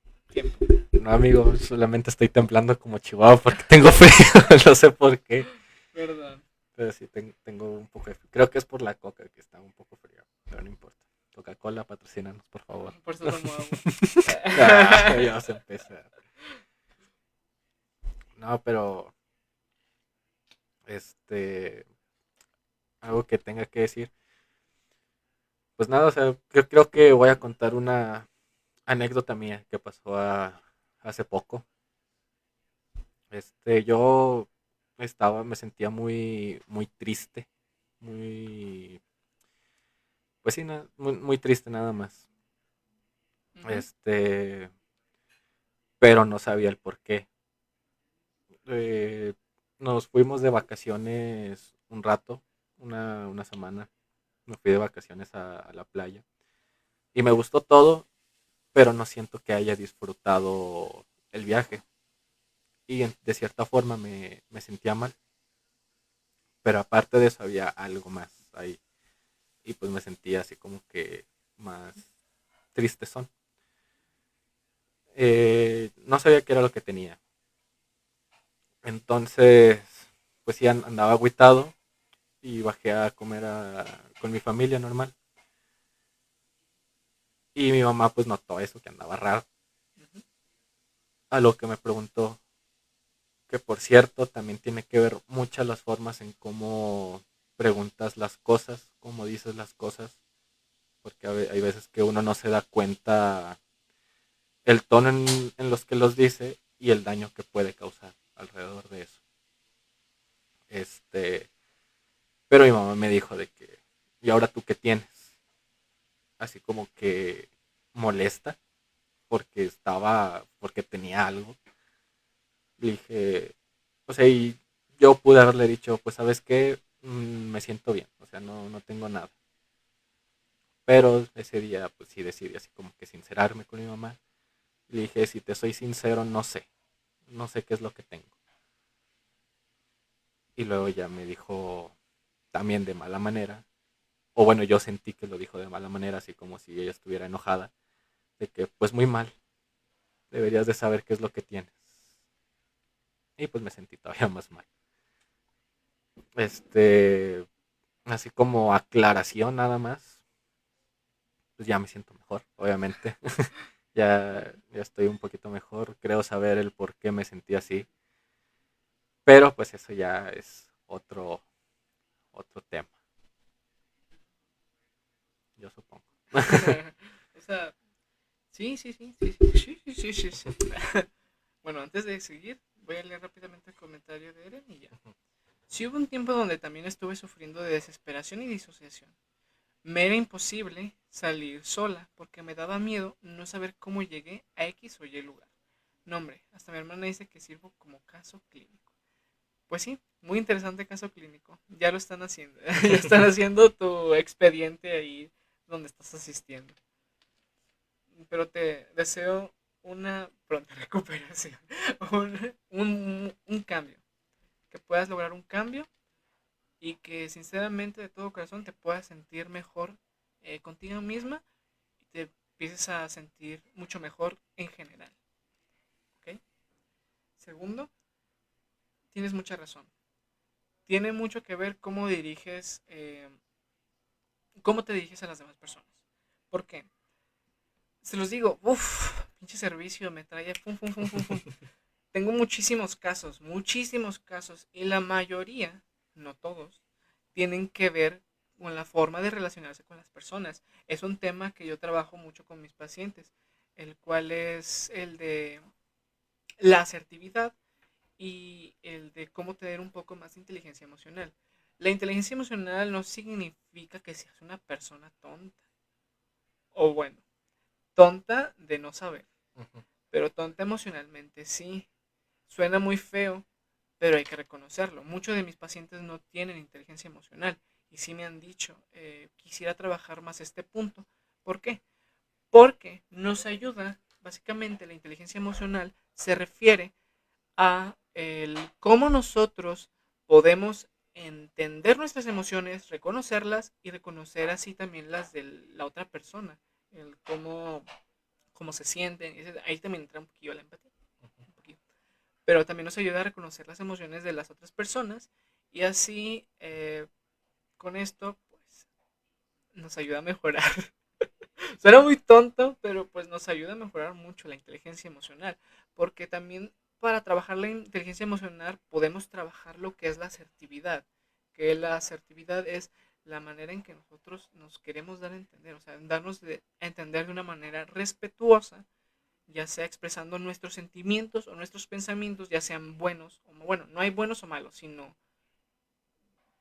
No, amigo, solamente estoy temblando como chihuahua porque tengo frío. (laughs) no sé por qué. Perdón. Pero sí, tengo un poco de frío. Creo que es por la coca que está un poco frío, pero no importa. Coca-Cola, patrocínanos, por favor. Por eso tomo (laughs) agua. ah, ya. No, pero. Este. Algo que tenga que decir. Pues nada, o sea, yo creo que voy a contar una anécdota mía que pasó hace poco. Este, yo estaba, me sentía muy, muy triste, muy, pues sí, muy, muy, triste nada más. Este, pero no sabía el por qué. Eh, nos fuimos de vacaciones un rato, una, una semana. Me fui de vacaciones a, la playa. Y me gustó todo, pero no siento que haya disfrutado el viaje. Y de cierta forma me, me sentía mal. Pero aparte de eso había algo más ahí. Y pues me sentía así como que más triste son. Eh, no sabía qué era lo que tenía. Entonces, pues sí andaba agüitado y bajé a comer con mi familia normal. Y mi mamá pues notó eso, que andaba raro. A lo que me preguntó, que por cierto también tiene que ver muchas las formas en cómo preguntas las cosas, cómo dices las cosas, porque hay veces que uno no se da cuenta el tono en, en los que los dice y el daño que puede causar alrededor de eso. Este, pero mi mamá me dijo de que, ¿y ahora tú qué tienes? Así como que molesta porque estaba, porque tenía algo. Le dije, o sea, y yo pude haberle dicho, pues sabes qué, mm, me siento bien, o sea, no, no tengo nada. Pero ese día, pues sí decidí así como que sincerarme con mi mamá. Le dije, si te soy sincero, no sé, no sé qué es lo que tengo. Y luego ya me dijo también de mala manera, o bueno, yo sentí que lo dijo de mala manera, así como si ella estuviera enojada, de que pues muy mal, deberías de saber qué es lo que tienes. Y pues me sentí todavía más mal. Este, así como aclaración nada más, pues ya me siento mejor, obviamente. (laughs) ya, ya estoy un poquito mejor, creo saber el por qué me sentí así. Pero pues eso ya es otro, otro tema. Yo supongo. (laughs) o sea, sí, sí, sí, sí, sí, sí, sí, sí, (laughs) bueno, antes de seguir, voy a leer rápidamente el comentario de Eren y ya. Sí hubo un tiempo donde también estuve sufriendo de desesperación y disociación. Me era imposible salir sola porque me daba miedo no saber cómo llegué a X o Y lugar. No, hombre, hasta mi hermana dice que sirvo como caso clínico. Pues sí, muy interesante caso clínico. Ya lo están haciendo. (laughs) ya están haciendo tu expediente ahí donde estás asistiendo. Pero te deseo una pronta (laughs) recuperación. un, un, cambio. Que puedas lograr un cambio y que sinceramente de todo corazón te puedas sentir mejor eh, contigo misma y te empieces a sentir mucho mejor en general. ¿Ok? Segundo, tienes mucha razón. Tiene mucho que ver cómo diriges, eh, cómo te diriges a las demás personas. ¿Por qué? Se los digo, uff, pinche servicio me trae, pum, pum, pum, pum, pum. (laughs) Tengo muchísimos casos, muchísimos casos, y la mayoría, no todos, tienen que ver con la forma de relacionarse con las personas. Es un tema que yo trabajo mucho con mis pacientes, el cual es el de la asertividad y el de cómo tener un poco más de inteligencia emocional. La inteligencia emocional no significa que seas una persona tonta. O bueno, tonta de no saber. Pero tonta emocionalmente sí. Suena muy feo, pero hay que reconocerlo. Muchos de mis pacientes no tienen inteligencia emocional y sí me han dicho, eh, quisiera trabajar más este punto. ¿Por qué? Porque nos ayuda, básicamente la inteligencia emocional se refiere a el cómo nosotros podemos entender nuestras emociones, reconocerlas y reconocer así también las de la otra persona, el cómo, cómo se sienten. Ahí también entra un poquillo la empatía. Pero también nos ayuda a reconocer las emociones de las otras personas y así eh, con esto pues nos ayuda a mejorar. (laughs) Suena muy tonto, pero pues nos ayuda a mejorar mucho la inteligencia emocional, porque también para trabajar la inteligencia emocional podemos trabajar lo que es la asertividad, que la asertividad es la manera en que nosotros nos queremos dar a entender, o sea, darnos a entender de una manera respetuosa, ya sea expresando nuestros sentimientos o nuestros pensamientos, ya sean buenos o bueno, no hay buenos o malos, sino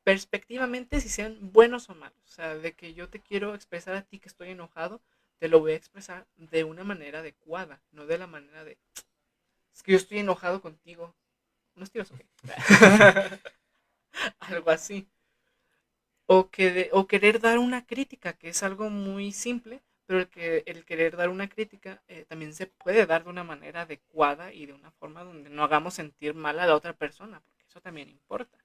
perspectivamente si sean buenos o malos, o sea, de que yo te quiero expresar a ti que estoy enojado, te lo voy a expresar de una manera adecuada, no de la manera de es que yo estoy enojado contigo. ¿Unos tiros o (laughs) algo así. O, que o querer dar una crítica, que es algo muy simple, pero el, que, el querer dar una crítica eh, también se puede dar de una manera adecuada y de una forma donde no hagamos sentir mal a la otra persona, porque eso también importa.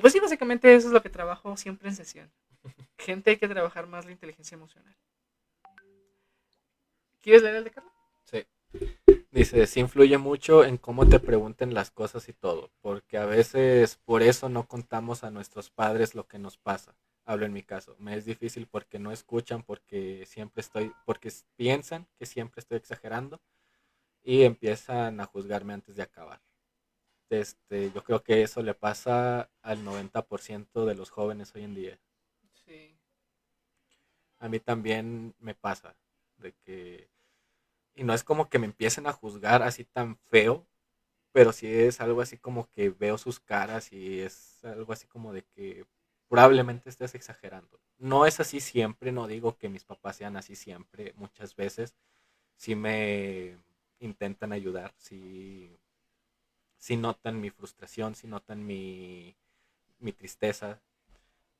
Pues sí, básicamente eso es lo que trabajo siempre en sesión. (laughs) Gente hay que trabajar más la inteligencia emocional. ¿Quieres leer el de Carlos? Sí. Dice, sí influye mucho en cómo te pregunten las cosas y todo, porque a veces por eso no contamos a nuestros padres lo que nos pasa. Hablo en mi caso, me es difícil porque no escuchan, porque siempre estoy, porque piensan que siempre estoy exagerando y empiezan a juzgarme antes de acabar. Este, yo creo que eso le pasa al 90% de los jóvenes hoy en día. Sí. A mí también me pasa de que y no es como que me empiecen a juzgar así tan feo, pero sí es algo así como que veo sus caras y es algo así como de que probablemente estés exagerando. No es así siempre, no digo que mis papás sean así siempre, muchas veces sí me intentan ayudar, sí, sí notan mi frustración, sí notan mi, mi tristeza,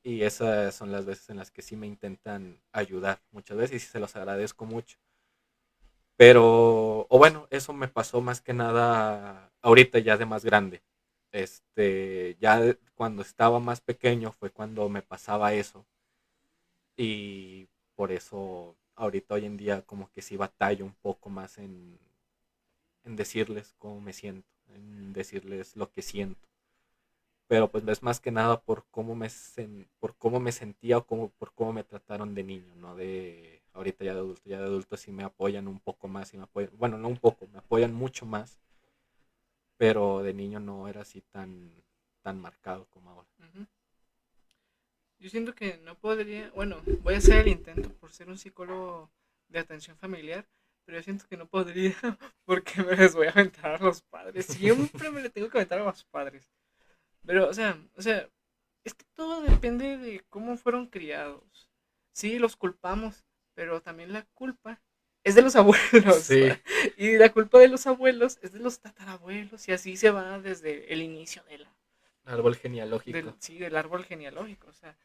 y esas son las veces en las que sí me intentan ayudar muchas veces y se los agradezco mucho. Pero, o bueno, eso me pasó más que nada ahorita ya de más grande. Este, ya cuando estaba más pequeño fue cuando me pasaba eso. Y por eso ahorita hoy en día como que sí batallo un poco más en, en decirles cómo me siento, en decirles lo que siento. Pero pues es más que nada por cómo me, por cómo me sentía o cómo, por cómo me trataron de niño, no de ahorita ya de adulto, ya de adulto sí me apoyan un poco más, y me apoyan, bueno, no un poco, me apoyan mucho más, pero de niño no era así tan, tan marcado como ahora. Yo siento que no podría, bueno, voy a hacer el intento por ser un psicólogo de atención familiar, pero yo siento que no podría (laughs) porque me les voy a aventar a los padres. Siempre me le tengo que aventar a los padres. Pero, o sea, o sea, es que todo depende de cómo fueron criados. Sí, los culpamos, pero también la culpa es de los abuelos. (laughs) Y la culpa de los abuelos es de los tatarabuelos y así se va desde el inicio del árbol genealógico. sí, del árbol genealógico. O sea,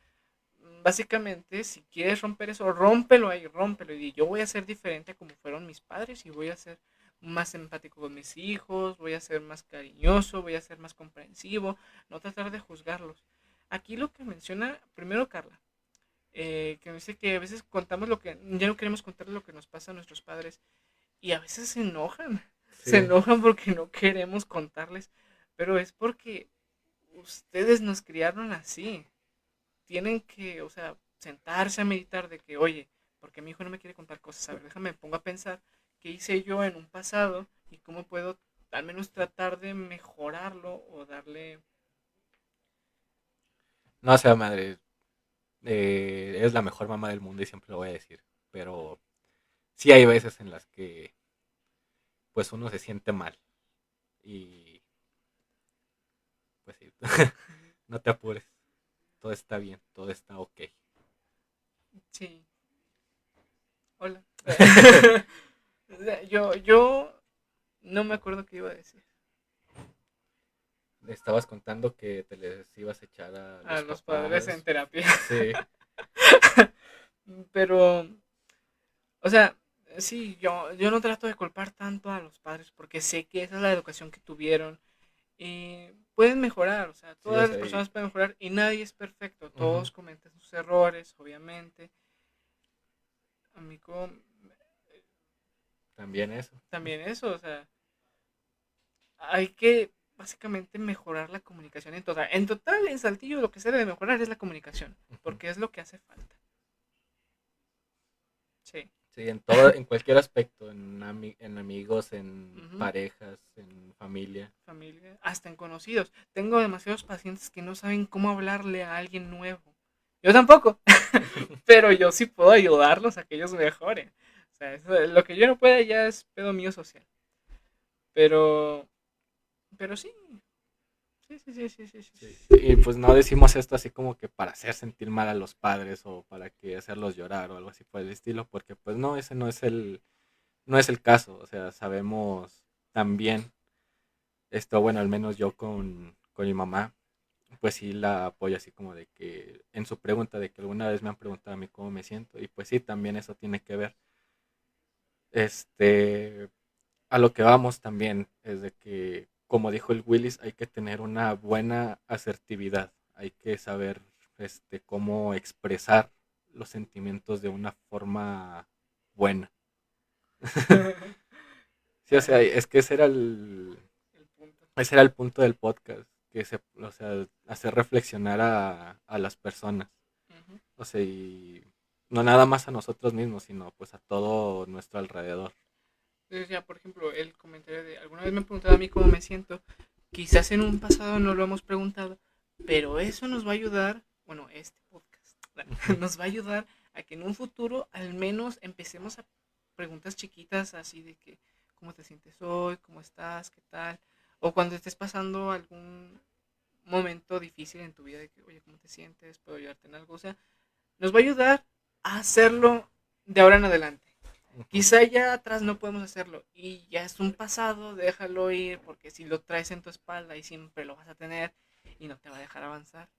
básicamente, si quieres romper eso, rómpelo ahí, rómpelo. Y yo voy a ser diferente como fueron mis padres y voy a ser más empático con mis hijos, voy a ser más cariñoso, voy a ser más comprensivo, no tratar de juzgarlos. Aquí lo que menciona primero Carla, eh, que dice que a veces contamos lo que, ya no queremos contar lo que nos pasa a nuestros padres y a veces se enojan, se enojan porque no queremos contarles, pero es porque ustedes nos criaron así, tienen que, o sea, sentarse a meditar de que, oye, porque mi hijo no me quiere contar cosas, a ver, déjame, me pongo a pensar qué hice yo en un pasado y cómo puedo al menos tratar de mejorarlo o darle... No sea madre, eh, es la mejor mamá del mundo y siempre lo voy a decir. Pero sí hay veces en las que pues uno se siente mal. Y pues (laughs) no te apures. Todo está bien, todo está ok. Sí. Hola. (laughs) yo, yo no me acuerdo qué iba a decir. Estabas contando que te les ibas a echar a los, a los padres en terapia. Sí. (laughs) Pero, o sea, sí, yo, yo no trato de culpar tanto a los padres porque sé que esa es la educación que tuvieron y pueden mejorar, o sea, todas las personas pueden mejorar y nadie es perfecto, todos cometen sus errores, obviamente. Amigo, También eso. también eso, o sea, hay que básicamente mejorar la comunicación en total. En total, en Saltillo lo que se debe mejorar es la comunicación, porque es lo que hace falta. Sí. Sí, en todo, en cualquier aspecto, en, ami- en amigos, en parejas, en familia. familia, hasta en conocidos. Tengo demasiados pacientes que no saben cómo hablarle a alguien nuevo. Yo tampoco, (laughs) pero yo sí puedo ayudarlos a que ellos mejoren. O sea, eso- lo que yo no pueda ya es pedo mío social. Pero, pero sí. Sí, sí, sí, sí, sí, Y pues no decimos esto así como que para hacer sentir mal a los padres o para que hacerlos llorar o algo así por el estilo, porque pues no, ese no es el, no es el caso. O sea, sabemos también, esto, bueno, al menos yo con, con mi mamá, pues sí la apoyo así como de que en su pregunta de que alguna vez me han preguntado a mí cómo me siento y pues sí, también eso tiene que ver. Este, a lo que vamos también es de que, como dijo el Willis, hay que tener una buena asertividad, hay que saber este, cómo expresar los sentimientos de una forma buena. (laughs) Sí, o sea, es que ese era el, El punto. ese era el punto del podcast, que se, o sea, hacer reflexionar a, a las personas, o sea, y no nada más a nosotros mismos, sino pues a todo nuestro alrededor. Entonces ya, por ejemplo, el comentario de alguna vez me han preguntado a mí cómo me siento. Quizás en un pasado no lo hemos preguntado, pero eso nos va a ayudar, bueno, este podcast (laughs) nos va a ayudar a que en un futuro al menos empecemos a preguntas chiquitas así de que cómo te sientes hoy, cómo estás, qué tal, o cuando estés pasando algún momento difícil en tu vida de que, oye, ¿cómo te sientes? ¿Puedo ayudarte en algo? O sea, nos va a ayudar a hacerlo de ahora en adelante. Quizá ya atrás no podemos hacerlo y ya es un pasado, déjalo ir porque si lo traes en tu espalda y siempre lo vas a tener y no te va a dejar avanzar.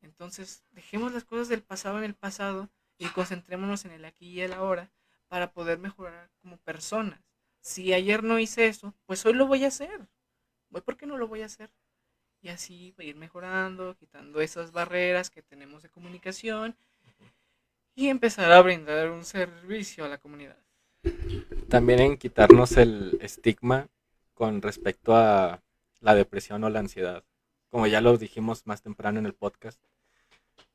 Entonces, dejemos las cosas del pasado en el pasado y concentrémonos en el aquí y el ahora para poder mejorar como personas. Si ayer no hice eso, pues hoy lo voy a hacer. Hoy, ¿por qué no lo voy a hacer? Y así va a ir mejorando, quitando esas barreras que tenemos de comunicación y empezar a brindar un servicio a la comunidad. También en quitarnos el estigma con respecto a la depresión o la ansiedad. Como ya lo dijimos más temprano en el podcast,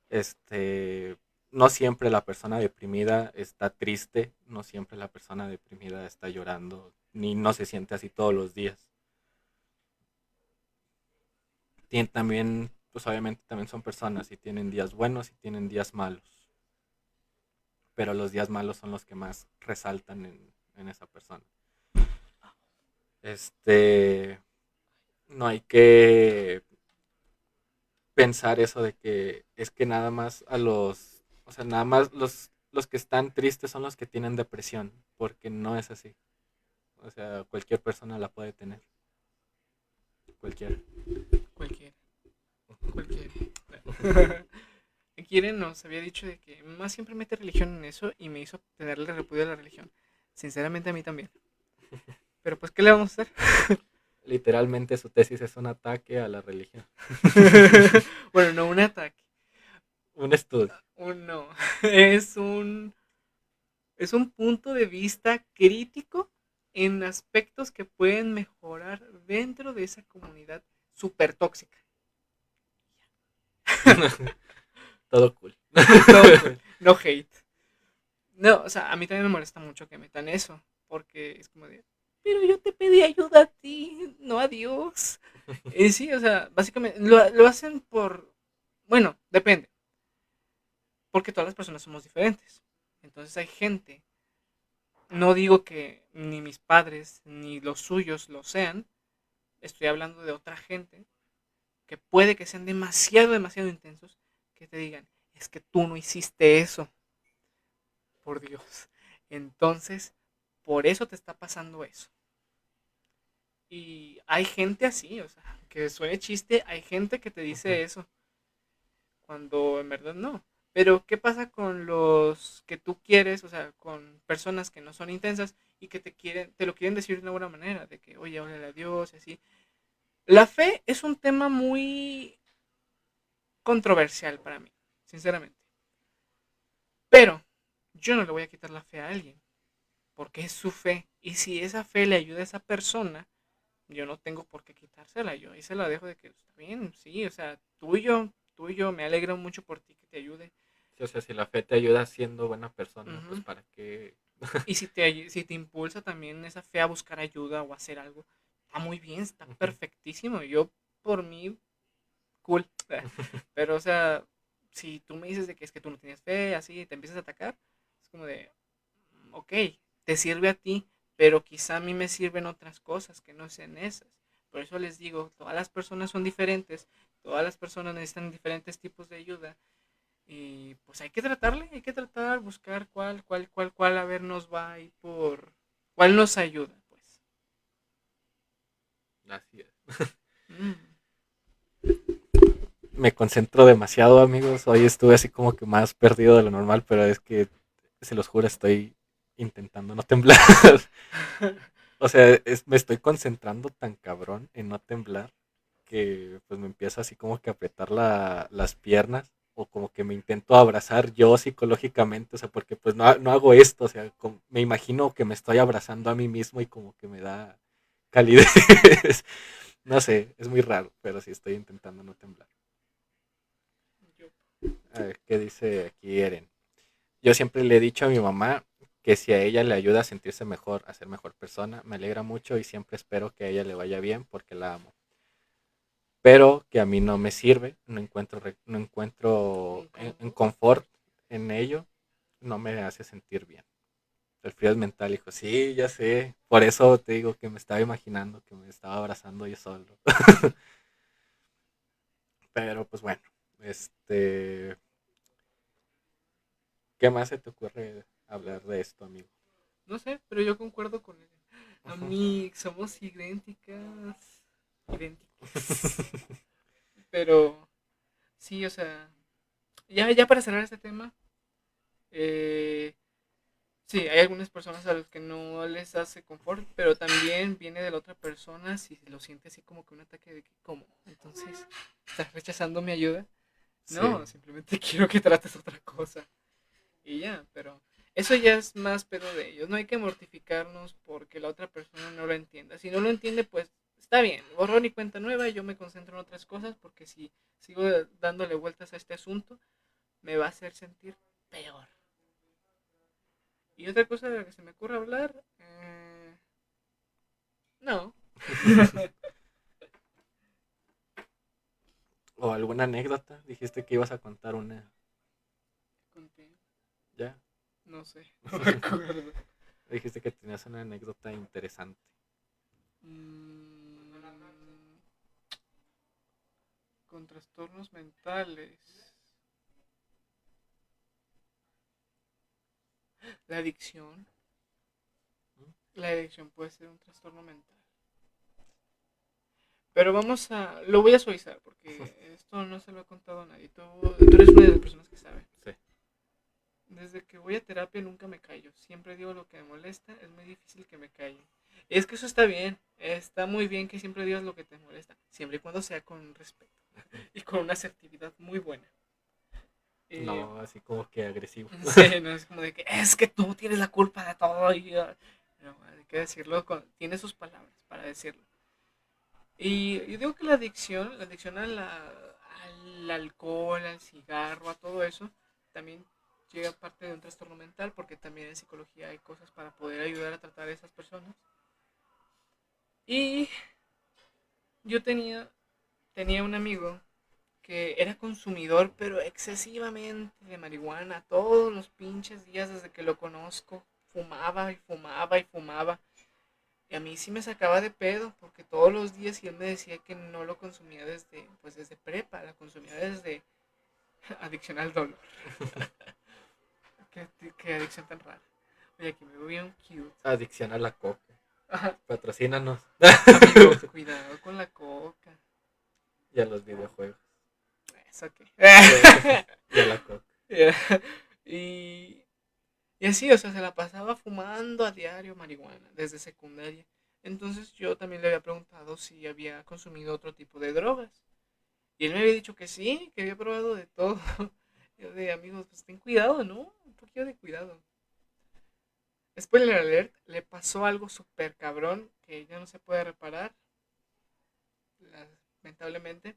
este, no siempre la persona deprimida está triste, no siempre la persona deprimida está llorando, ni no se siente así todos los días. Tienen también, pues obviamente también son personas y tienen días buenos y tienen días malos. Pero los días malos son los que más resaltan en, en esa persona. Este, no hay que pensar eso de que es que nada más a los, o sea, nada más los, los que están tristes son los que tienen depresión, porque no es así. O sea, cualquier persona la puede tener. Cualquiera. Cualquiera. (laughs) Cualquiera. (laughs) Quieren nos había dicho de que más siempre mete religión en eso y me hizo tenerle repudio a la religión. Sinceramente a mí también. (laughs) Pero pues, ¿qué le vamos a hacer? (laughs) Literalmente su tesis es un ataque a la religión. (laughs) bueno, no un ataque. Un estudio. Un no. Es un. Es un punto de vista crítico en aspectos que pueden mejorar dentro de esa comunidad súper tóxica. Todo cool. (laughs) No, no hate. No, o sea, a mí también me molesta mucho que metan eso, porque es como de, pero yo te pedí ayuda a ti, no a Dios. (laughs) Y sí, o sea, básicamente lo, lo hacen por, bueno, depende, porque todas las personas somos diferentes. Entonces hay gente, no digo que ni mis padres ni los suyos lo sean, estoy hablando de otra gente que puede que sean demasiado, demasiado intensos, que te digan, es que tú no hiciste eso. Por Dios. Entonces, por eso te está pasando eso. Y hay gente así, o sea, que suene chiste, hay gente que te dice eso. Cuando en verdad no. Pero, ¿qué pasa con los que tú quieres? O sea, con personas que no son intensas y que te quieren, te lo quieren decir de una buena manera, de que, oye, órale a Dios, y así. La fe es un tema muy controversial para mí, sinceramente. Pero yo no le voy a quitar la fe a alguien, porque es su fe. Y si esa fe le ayuda a esa persona, yo no tengo por qué quitársela. Yo ahí se la dejo de que está bien, sí, o sea, tuyo, tuyo, me alegro mucho por ti que te ayude. o sea, si la fe te ayuda siendo buena persona, pues para qué. y si te, si te impulsa también esa fe a buscar ayuda o hacer algo, está muy bien, está perfectísimo. Yo, por mí, cool. (laughs) Pero, o sea, si tú me dices de que es que tú no tienes fe, así, te empiezas a atacar, es como de, mm, ok, te sirve a ti, pero quizá a mí me sirven otras cosas que no sean esas. Por eso les digo, todas las personas son diferentes, todas las personas necesitan diferentes tipos de ayuda. Y pues hay que tratarle, hay que tratar, buscar cuál, cuál, cuál, cuál, a ver, nos va ahí por, cuál nos ayuda, pues. Así es. (laughs) Mm. Me concentro demasiado, amigos. Hoy estuve así como que más perdido de lo normal, pero es que, se los juro, estoy intentando no temblar. (laughs) o sea, me estoy concentrando tan cabrón en no temblar que pues me empiezo así como que a apretar las piernas o como que me intento abrazar yo psicológicamente, o sea, porque pues no, no hago esto, o sea, me imagino que me estoy abrazando a mí mismo y como que me da calidez. (laughs) no sé, es muy raro, pero sí estoy intentando no temblar. ¿Qué dice aquí Eren? Yo siempre le he dicho a mi mamá que si a ella le ayuda a sentirse mejor, a ser mejor persona, me alegra mucho y siempre espero que a ella le vaya bien porque la amo. Pero que a mí no me sirve, no encuentro, no encuentro en, confort en ello, no me hace sentir bien. El frío es mental, hijo. Sí, ya sé. Por eso te digo que me estaba imaginando que me estaba abrazando yo solo. (laughs) Pero pues bueno, este... ¿Qué más se te ocurre hablar de esto, amigo. No sé, pero yo concuerdo con él. A mí somos idénticas. Idénticas. (laughs) pero sí, o sea, ya, ya para cerrar este tema, eh, sí, hay algunas personas a las que no les hace confort, pero también viene de la otra persona si lo siente así como que un ataque de que, ¿cómo? Entonces, ¿estás rechazando mi ayuda? No, simplemente (laughs) quiero que trates otra cosa. Y ya, pero eso ya es más pedo de ellos. No hay que mortificarnos porque la otra persona no lo entienda. Si no lo entiende, pues está bien. Borrón y cuenta nueva. Yo me concentro en otras cosas porque si sigo dándole vueltas a este asunto, me va a hacer sentir peor. Y otra cosa de la que se me ocurre hablar. Eh, no. (laughs) ¿O alguna anécdota? Dijiste que ibas a contar una. ¿Ya? No sé, (laughs) no me acuerdo. Dijiste que tenías una anécdota interesante. Mm, con trastornos mentales. La adicción. ¿Mm? La adicción puede ser un trastorno mental. Pero vamos a... Lo voy a suavizar porque (laughs) esto no se lo he contado a nadie. Tú, tú eres una de las personas que sabe. Sí. Desde que voy a terapia nunca me callo. Siempre digo lo que me molesta, es muy difícil que me calle. Es que eso está bien, está muy bien que siempre digas lo que te molesta, siempre y cuando sea con respeto (laughs) y con una asertividad muy buena. no, así como que agresivo. (laughs) Sí, no es como de que es que tú tienes la culpa de todo. Y, no, hay que decirlo, tiene sus palabras para decirlo. Y yo digo que la adicción, la adicción al alcohol, al cigarro, a todo eso, también llega parte de un trastorno mental, porque también en psicología hay cosas para poder ayudar a tratar a esas personas. Y yo tenía, tenía un amigo que era consumidor, pero excesivamente de marihuana. Todos los pinches días desde que lo conozco, fumaba y fumaba y fumaba. Y a mí sí me sacaba de pedo, porque todos los días y él me decía que no lo consumía desde, pues desde prepa, la consumía desde (laughs) adicción al dolor. (laughs) Qué, adicción tan rara. Oye, aquí me veo bien cute. Adicción a la coca. Ajá. Patrocínanos. Amigo, cuidado con la coca. y a los videojuegos. Eso qué. (laughs) Y a la coca. y, y así, o sea, se la pasaba fumando a diario marihuana desde secundaria. Entonces yo también le había preguntado si había consumido otro tipo de drogas. Y él me había dicho que sí, que había probado de todo. Yo de amigos, pues ten cuidado, ¿no? Un poquito de cuidado. Spoiler alert, le pasó algo súper cabrón que ya no se puede reparar. Lamentablemente.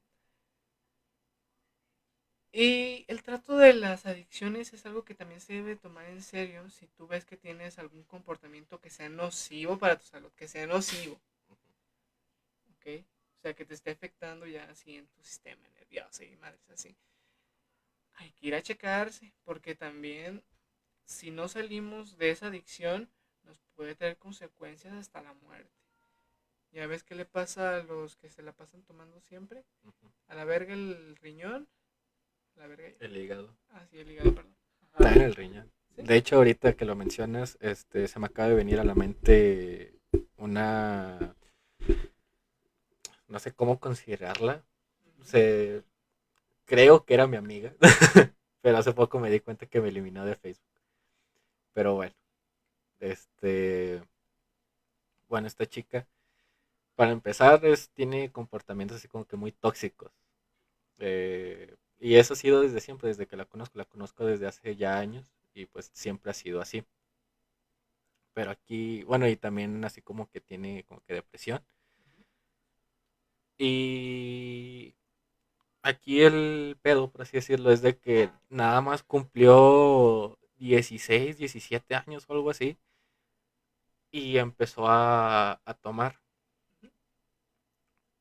Y el trato de las adicciones es algo que también se debe tomar en serio si tú ves que tienes algún comportamiento que sea nocivo para tu salud, que sea nocivo. ¿Ok? O sea, que te esté afectando ya así en tu sistema nervioso y madres así. Hay que ir a checarse, porque también si no salimos de esa adicción, nos puede tener consecuencias hasta la muerte. Ya ves qué le pasa a los que se la pasan tomando siempre. A la verga el riñón. A la verga. El hígado. Ah, sí, el hígado, perdón. Está en el riñón. ¿Sí? De hecho, ahorita que lo mencionas, este, se me acaba de venir a la mente una, no sé cómo considerarla. Se, creo que era mi amiga, (laughs) pero hace poco me di cuenta que me eliminó de Facebook. Pero bueno, este, bueno, esta chica, para empezar, es, tiene comportamientos así como que muy tóxicos. Eh, y eso ha sido desde siempre, desde que la conozco, la conozco desde hace ya años y pues siempre ha sido así. Pero aquí, bueno, y también así como que tiene como que depresión. Y aquí el pedo, por así decirlo, es de que nada más cumplió 16, 17 años o algo así. Y empezó a, a tomar.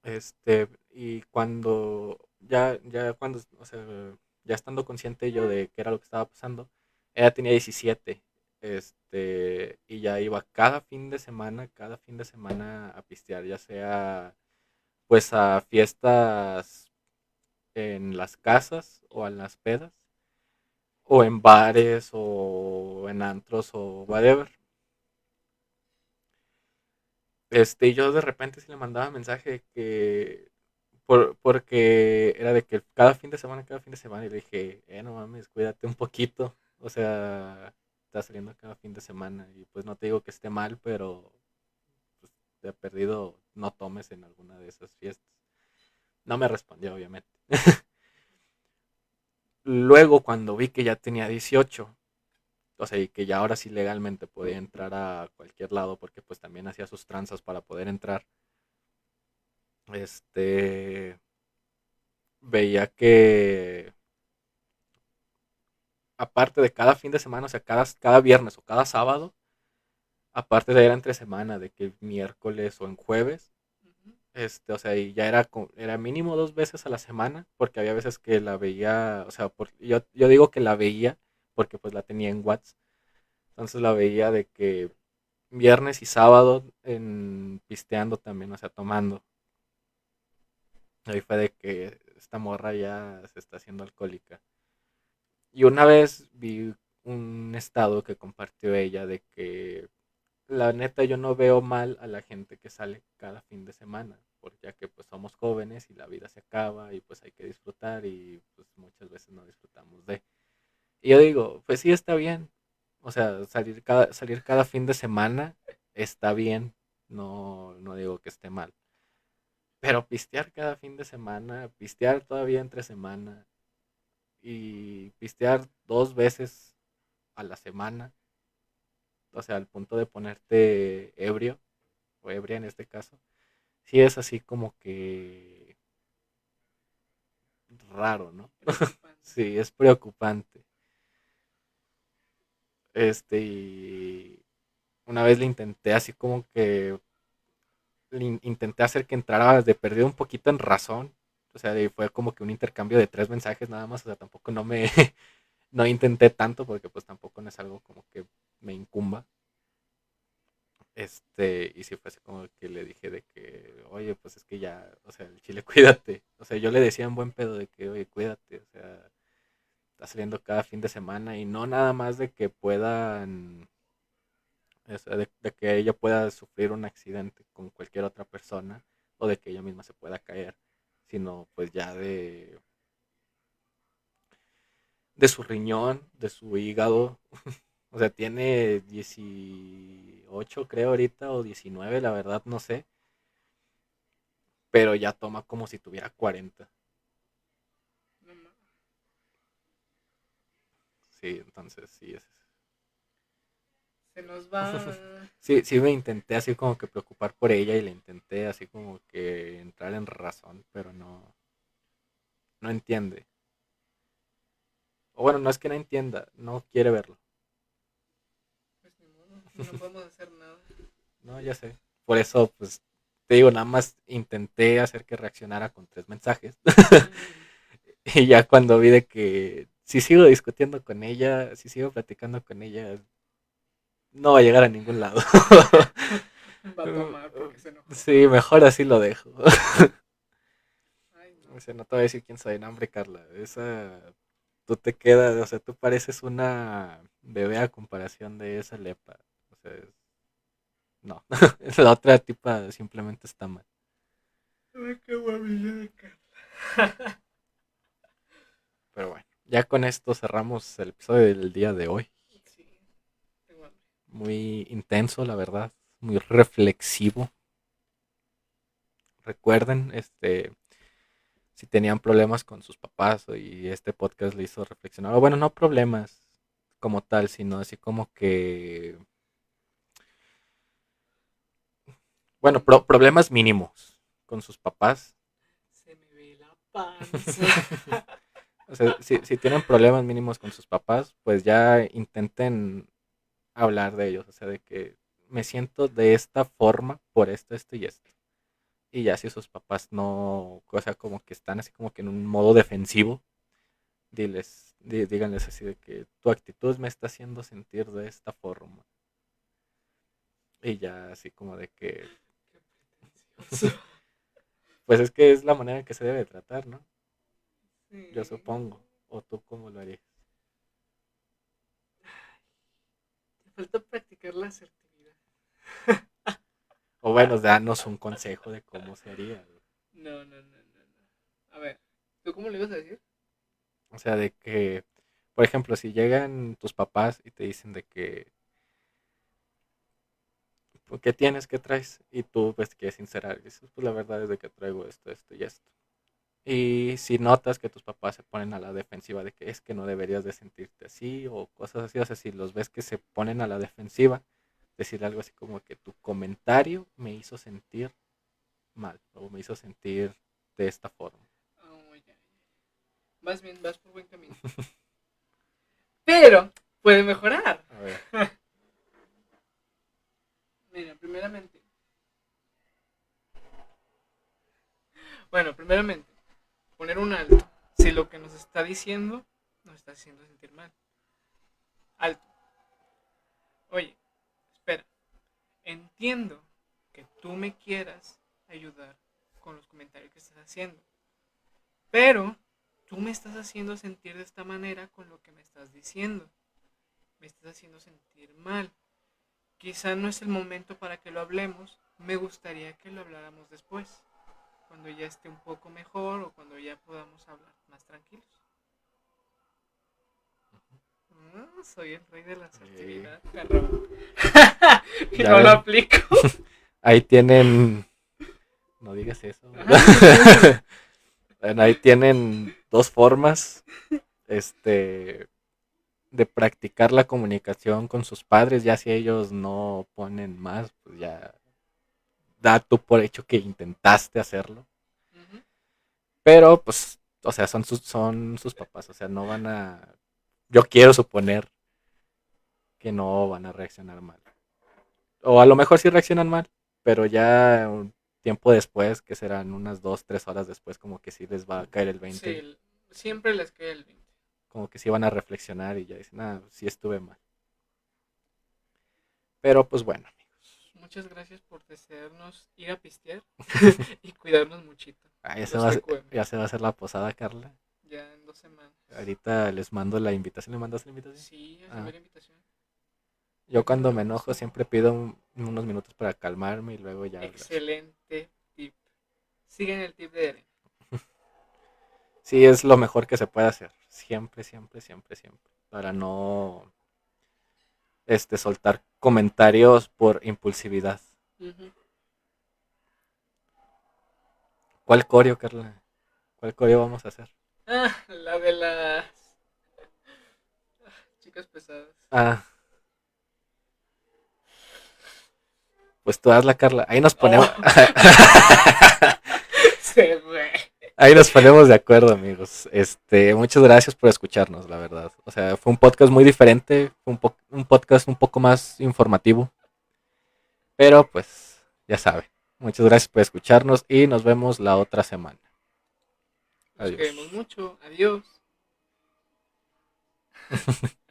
Este, y cuando, ya, ya cuando, o sea, ya estando consciente yo de qué era lo que estaba pasando, ella tenía 17, este, y ya iba cada fin de semana, cada fin de semana a pistear, ya sea, pues a fiestas en las casas o en las pedas, o en bares o en antros o whatever. Este, yo de repente sí le mandaba mensaje que, por, porque era de que cada fin de semana, cada fin de semana, y le dije, eh, no mames, cuídate un poquito, o sea, estás saliendo cada fin de semana, y pues no te digo que esté mal, pero pues, de perdido no tomes en alguna de esas fiestas. No me respondió, obviamente. Luego, cuando vi que ya tenía 18, o sea, y que ya ahora sí legalmente podía entrar a cualquier lado, porque pues también hacía sus tranzas para poder entrar, este, veía que aparte de cada fin de semana, o sea, cada, cada viernes o cada sábado, aparte de ir entre semana, de que miércoles o en jueves. Este, o sea, y ya era, era mínimo dos veces a la semana, porque había veces que la veía, o sea, por- yo, yo digo que la veía porque pues la tenía en WhatsApp, entonces la veía de que viernes y sábado en pisteando también, o sea, tomando. Ahí fue de que esta morra ya se está haciendo alcohólica. Y una vez vi un estado que compartió ella de que la neta yo no veo mal a la gente que sale cada fin de semana, ya que pues somos jóvenes y la vida se acaba y pues hay que disfrutar y pues muchas veces no disfrutamos de. Y yo digo, pues sí está bien. O sea, salir cada, salir cada fin de semana está bien. No, no digo que esté mal. Pero pistear cada fin de semana, pistear todavía entre semana y pistear dos veces a la semana, o sea, al punto de ponerte ebrio, o ebria en este caso, sí es así como que raro, ¿no? (laughs) Sí, es preocupante. Este, y una vez le intenté así como que le in- intenté hacer que entrara de perdido un poquito en razón. O sea, fue como que un intercambio de tres mensajes nada más. O sea, tampoco no me (laughs) no intenté tanto porque pues tampoco no es algo como que me incumba. Este, y si fuese como que le dije de que, oye, pues es que ya, o sea, el chile, (laughs) cuídate. O sea, yo le decía en buen pedo de que, oye, cuídate. O sea, está saliendo cada fin de semana y no nada más de que puedan de, de que ella pueda sufrir un accidente con cualquier otra persona o de que ella misma se pueda caer, sino pues ya de de su riñón, de su hígado. (laughs) o sea, tiene 18 creo ahorita o 19, la verdad no sé. Pero ya toma como si tuviera 40. No ma- Sí, entonces sí es Se nos (laughs) va. Sí, sí me intenté así como que preocupar por ella y le intenté así como que entrar en razón, pero no, no entiende. O bueno, no es que no entienda, no quiere verlo. No podemos hacer nada. No, ya sé. Por eso, pues, te digo, nada más intenté hacer que reaccionara con tres mensajes. (laughs) y ya cuando vi de que si sigo discutiendo con ella, si sigo platicando con ella, no va a llegar a ningún lado. (laughs) Va a tomar porque se enojó. sí, mejor así lo dejo. (laughs) Ay, no. O sea, no te voy a decir quién soy, no, hombre, Carla. Esa, tú te quedas, o sea, tú pareces una bebé a comparación de esa lepa. O sea, es- no. (laughs) La otra tipa simplemente está mal. (laughs) Pero bueno, ya con esto cerramos el episodio del día de hoy. Muy intenso, la verdad. Muy reflexivo. Recuerden, este, si tenían problemas con sus papás y este podcast le hizo reflexionar. O bueno, no problemas como tal, sino así como que... Bueno, pro- problemas mínimos con sus papás. Se me ve la panza. (laughs) O sea, si, si tienen problemas mínimos con sus papás, pues ya intenten hablar de ellos. O sea, de que me siento de esta forma por esto, esto y esto. Y ya si sus papás no, o sea, como que están así como que en un modo defensivo, diles, dí- díganles así de que tu actitud me está haciendo sentir de esta forma. Y ya así como de que. (laughs) pues es que es la manera en que se debe tratar, ¿no? Sí. Yo supongo. ¿O tú cómo lo harías? Te falta practicar la asertividad. (laughs) O bueno, danos un consejo de cómo se haría. No, no, no, no, no. A ver, ¿tú cómo le ibas a decir? O sea, de que, por ejemplo, si llegan tus papás y te dicen de que, "¿Pues, ¿qué tienes? ¿Qué traes? Y tú pues quieres sincerar, y dices, pues la verdad es de que traigo esto, esto y esto. Y si notas que tus papás se ponen a la defensiva de que es que no deberías de sentirte así o cosas así, o sea, si los ves que se ponen a la defensiva, decir algo así como que tu comentario me hizo sentir mal o me hizo sentir de esta forma. Oh, ya. Vas bien, vas por buen camino. (laughs) Pero puede mejorar. A ver, (laughs) Mira, primeramente. Bueno, primeramente, poner un alto. Si lo que nos está diciendo nos está haciendo sentir mal. Alto. Oye, espera. Entiendo que tú me quieras ayudar con los comentarios que estás haciendo. Pero tú me estás haciendo sentir de esta manera con lo que me estás diciendo. Me estás haciendo sentir mal. Quizá no es el momento para que lo hablemos. Me gustaría que lo habláramos después, cuando ya esté un poco mejor o cuando ya podamos hablar más tranquilos. Ah, soy el rey de la asertividad, y (laughs) Ya no lo aplico. (laughs) ahí tienen, no digas eso. Ajá. (laughs) Bueno, ahí tienen dos formas, este, de practicar la comunicación con sus padres, ya si ellos no ponen más, pues ya da tú por hecho que intentaste hacerlo. Pero, pues, o sea, son sus, son sus papás, o sea, no van a, yo quiero suponer que no van a reaccionar mal. O a lo mejor sí reaccionan mal, pero ya un tiempo después, que serán unas dos, tres horas después, como que sí les va a caer el 20, Sí, siempre les cae el 20. Como que sí van a reflexionar y ya dicen, ah, sí estuve mal. Pero pues bueno, Muchas gracias por desearnos ir a pistear (laughs) y cuidarnos muchito. ah, ya, se va a, ya se va a hacer la posada, Carla. Ya en dos semanas. Ahorita les mando la invitación, ¿le mandas la invitación? Sí, Ah. la invitación. Yo cuando me enojo siempre pido un- unos minutos para calmarme y luego ya. Excelente tip. Siguen el tip de Eren. (laughs) Sí, es lo mejor que se puede hacer. Siempre, siempre, siempre, siempre. Para no este, soltar comentarios por impulsividad. ¿Cuál coreo, Carla? ¿Cuál coreo vamos a hacer? Ah, la de las Ah, chicas pesadas. Ah. Pues tú hazla, Carla. Ahí nos ponemos. (laughs) Se fue. Ahí nos ponemos de acuerdo, amigos. Este, muchas gracias por escucharnos, la verdad. O sea, fue un podcast muy diferente, fue un, po- un podcast un poco más informativo. Pero pues, ya sabe. Muchas gracias por escucharnos y nos vemos la otra semana. Nos Adiós. queremos mucho. Adiós. (laughs)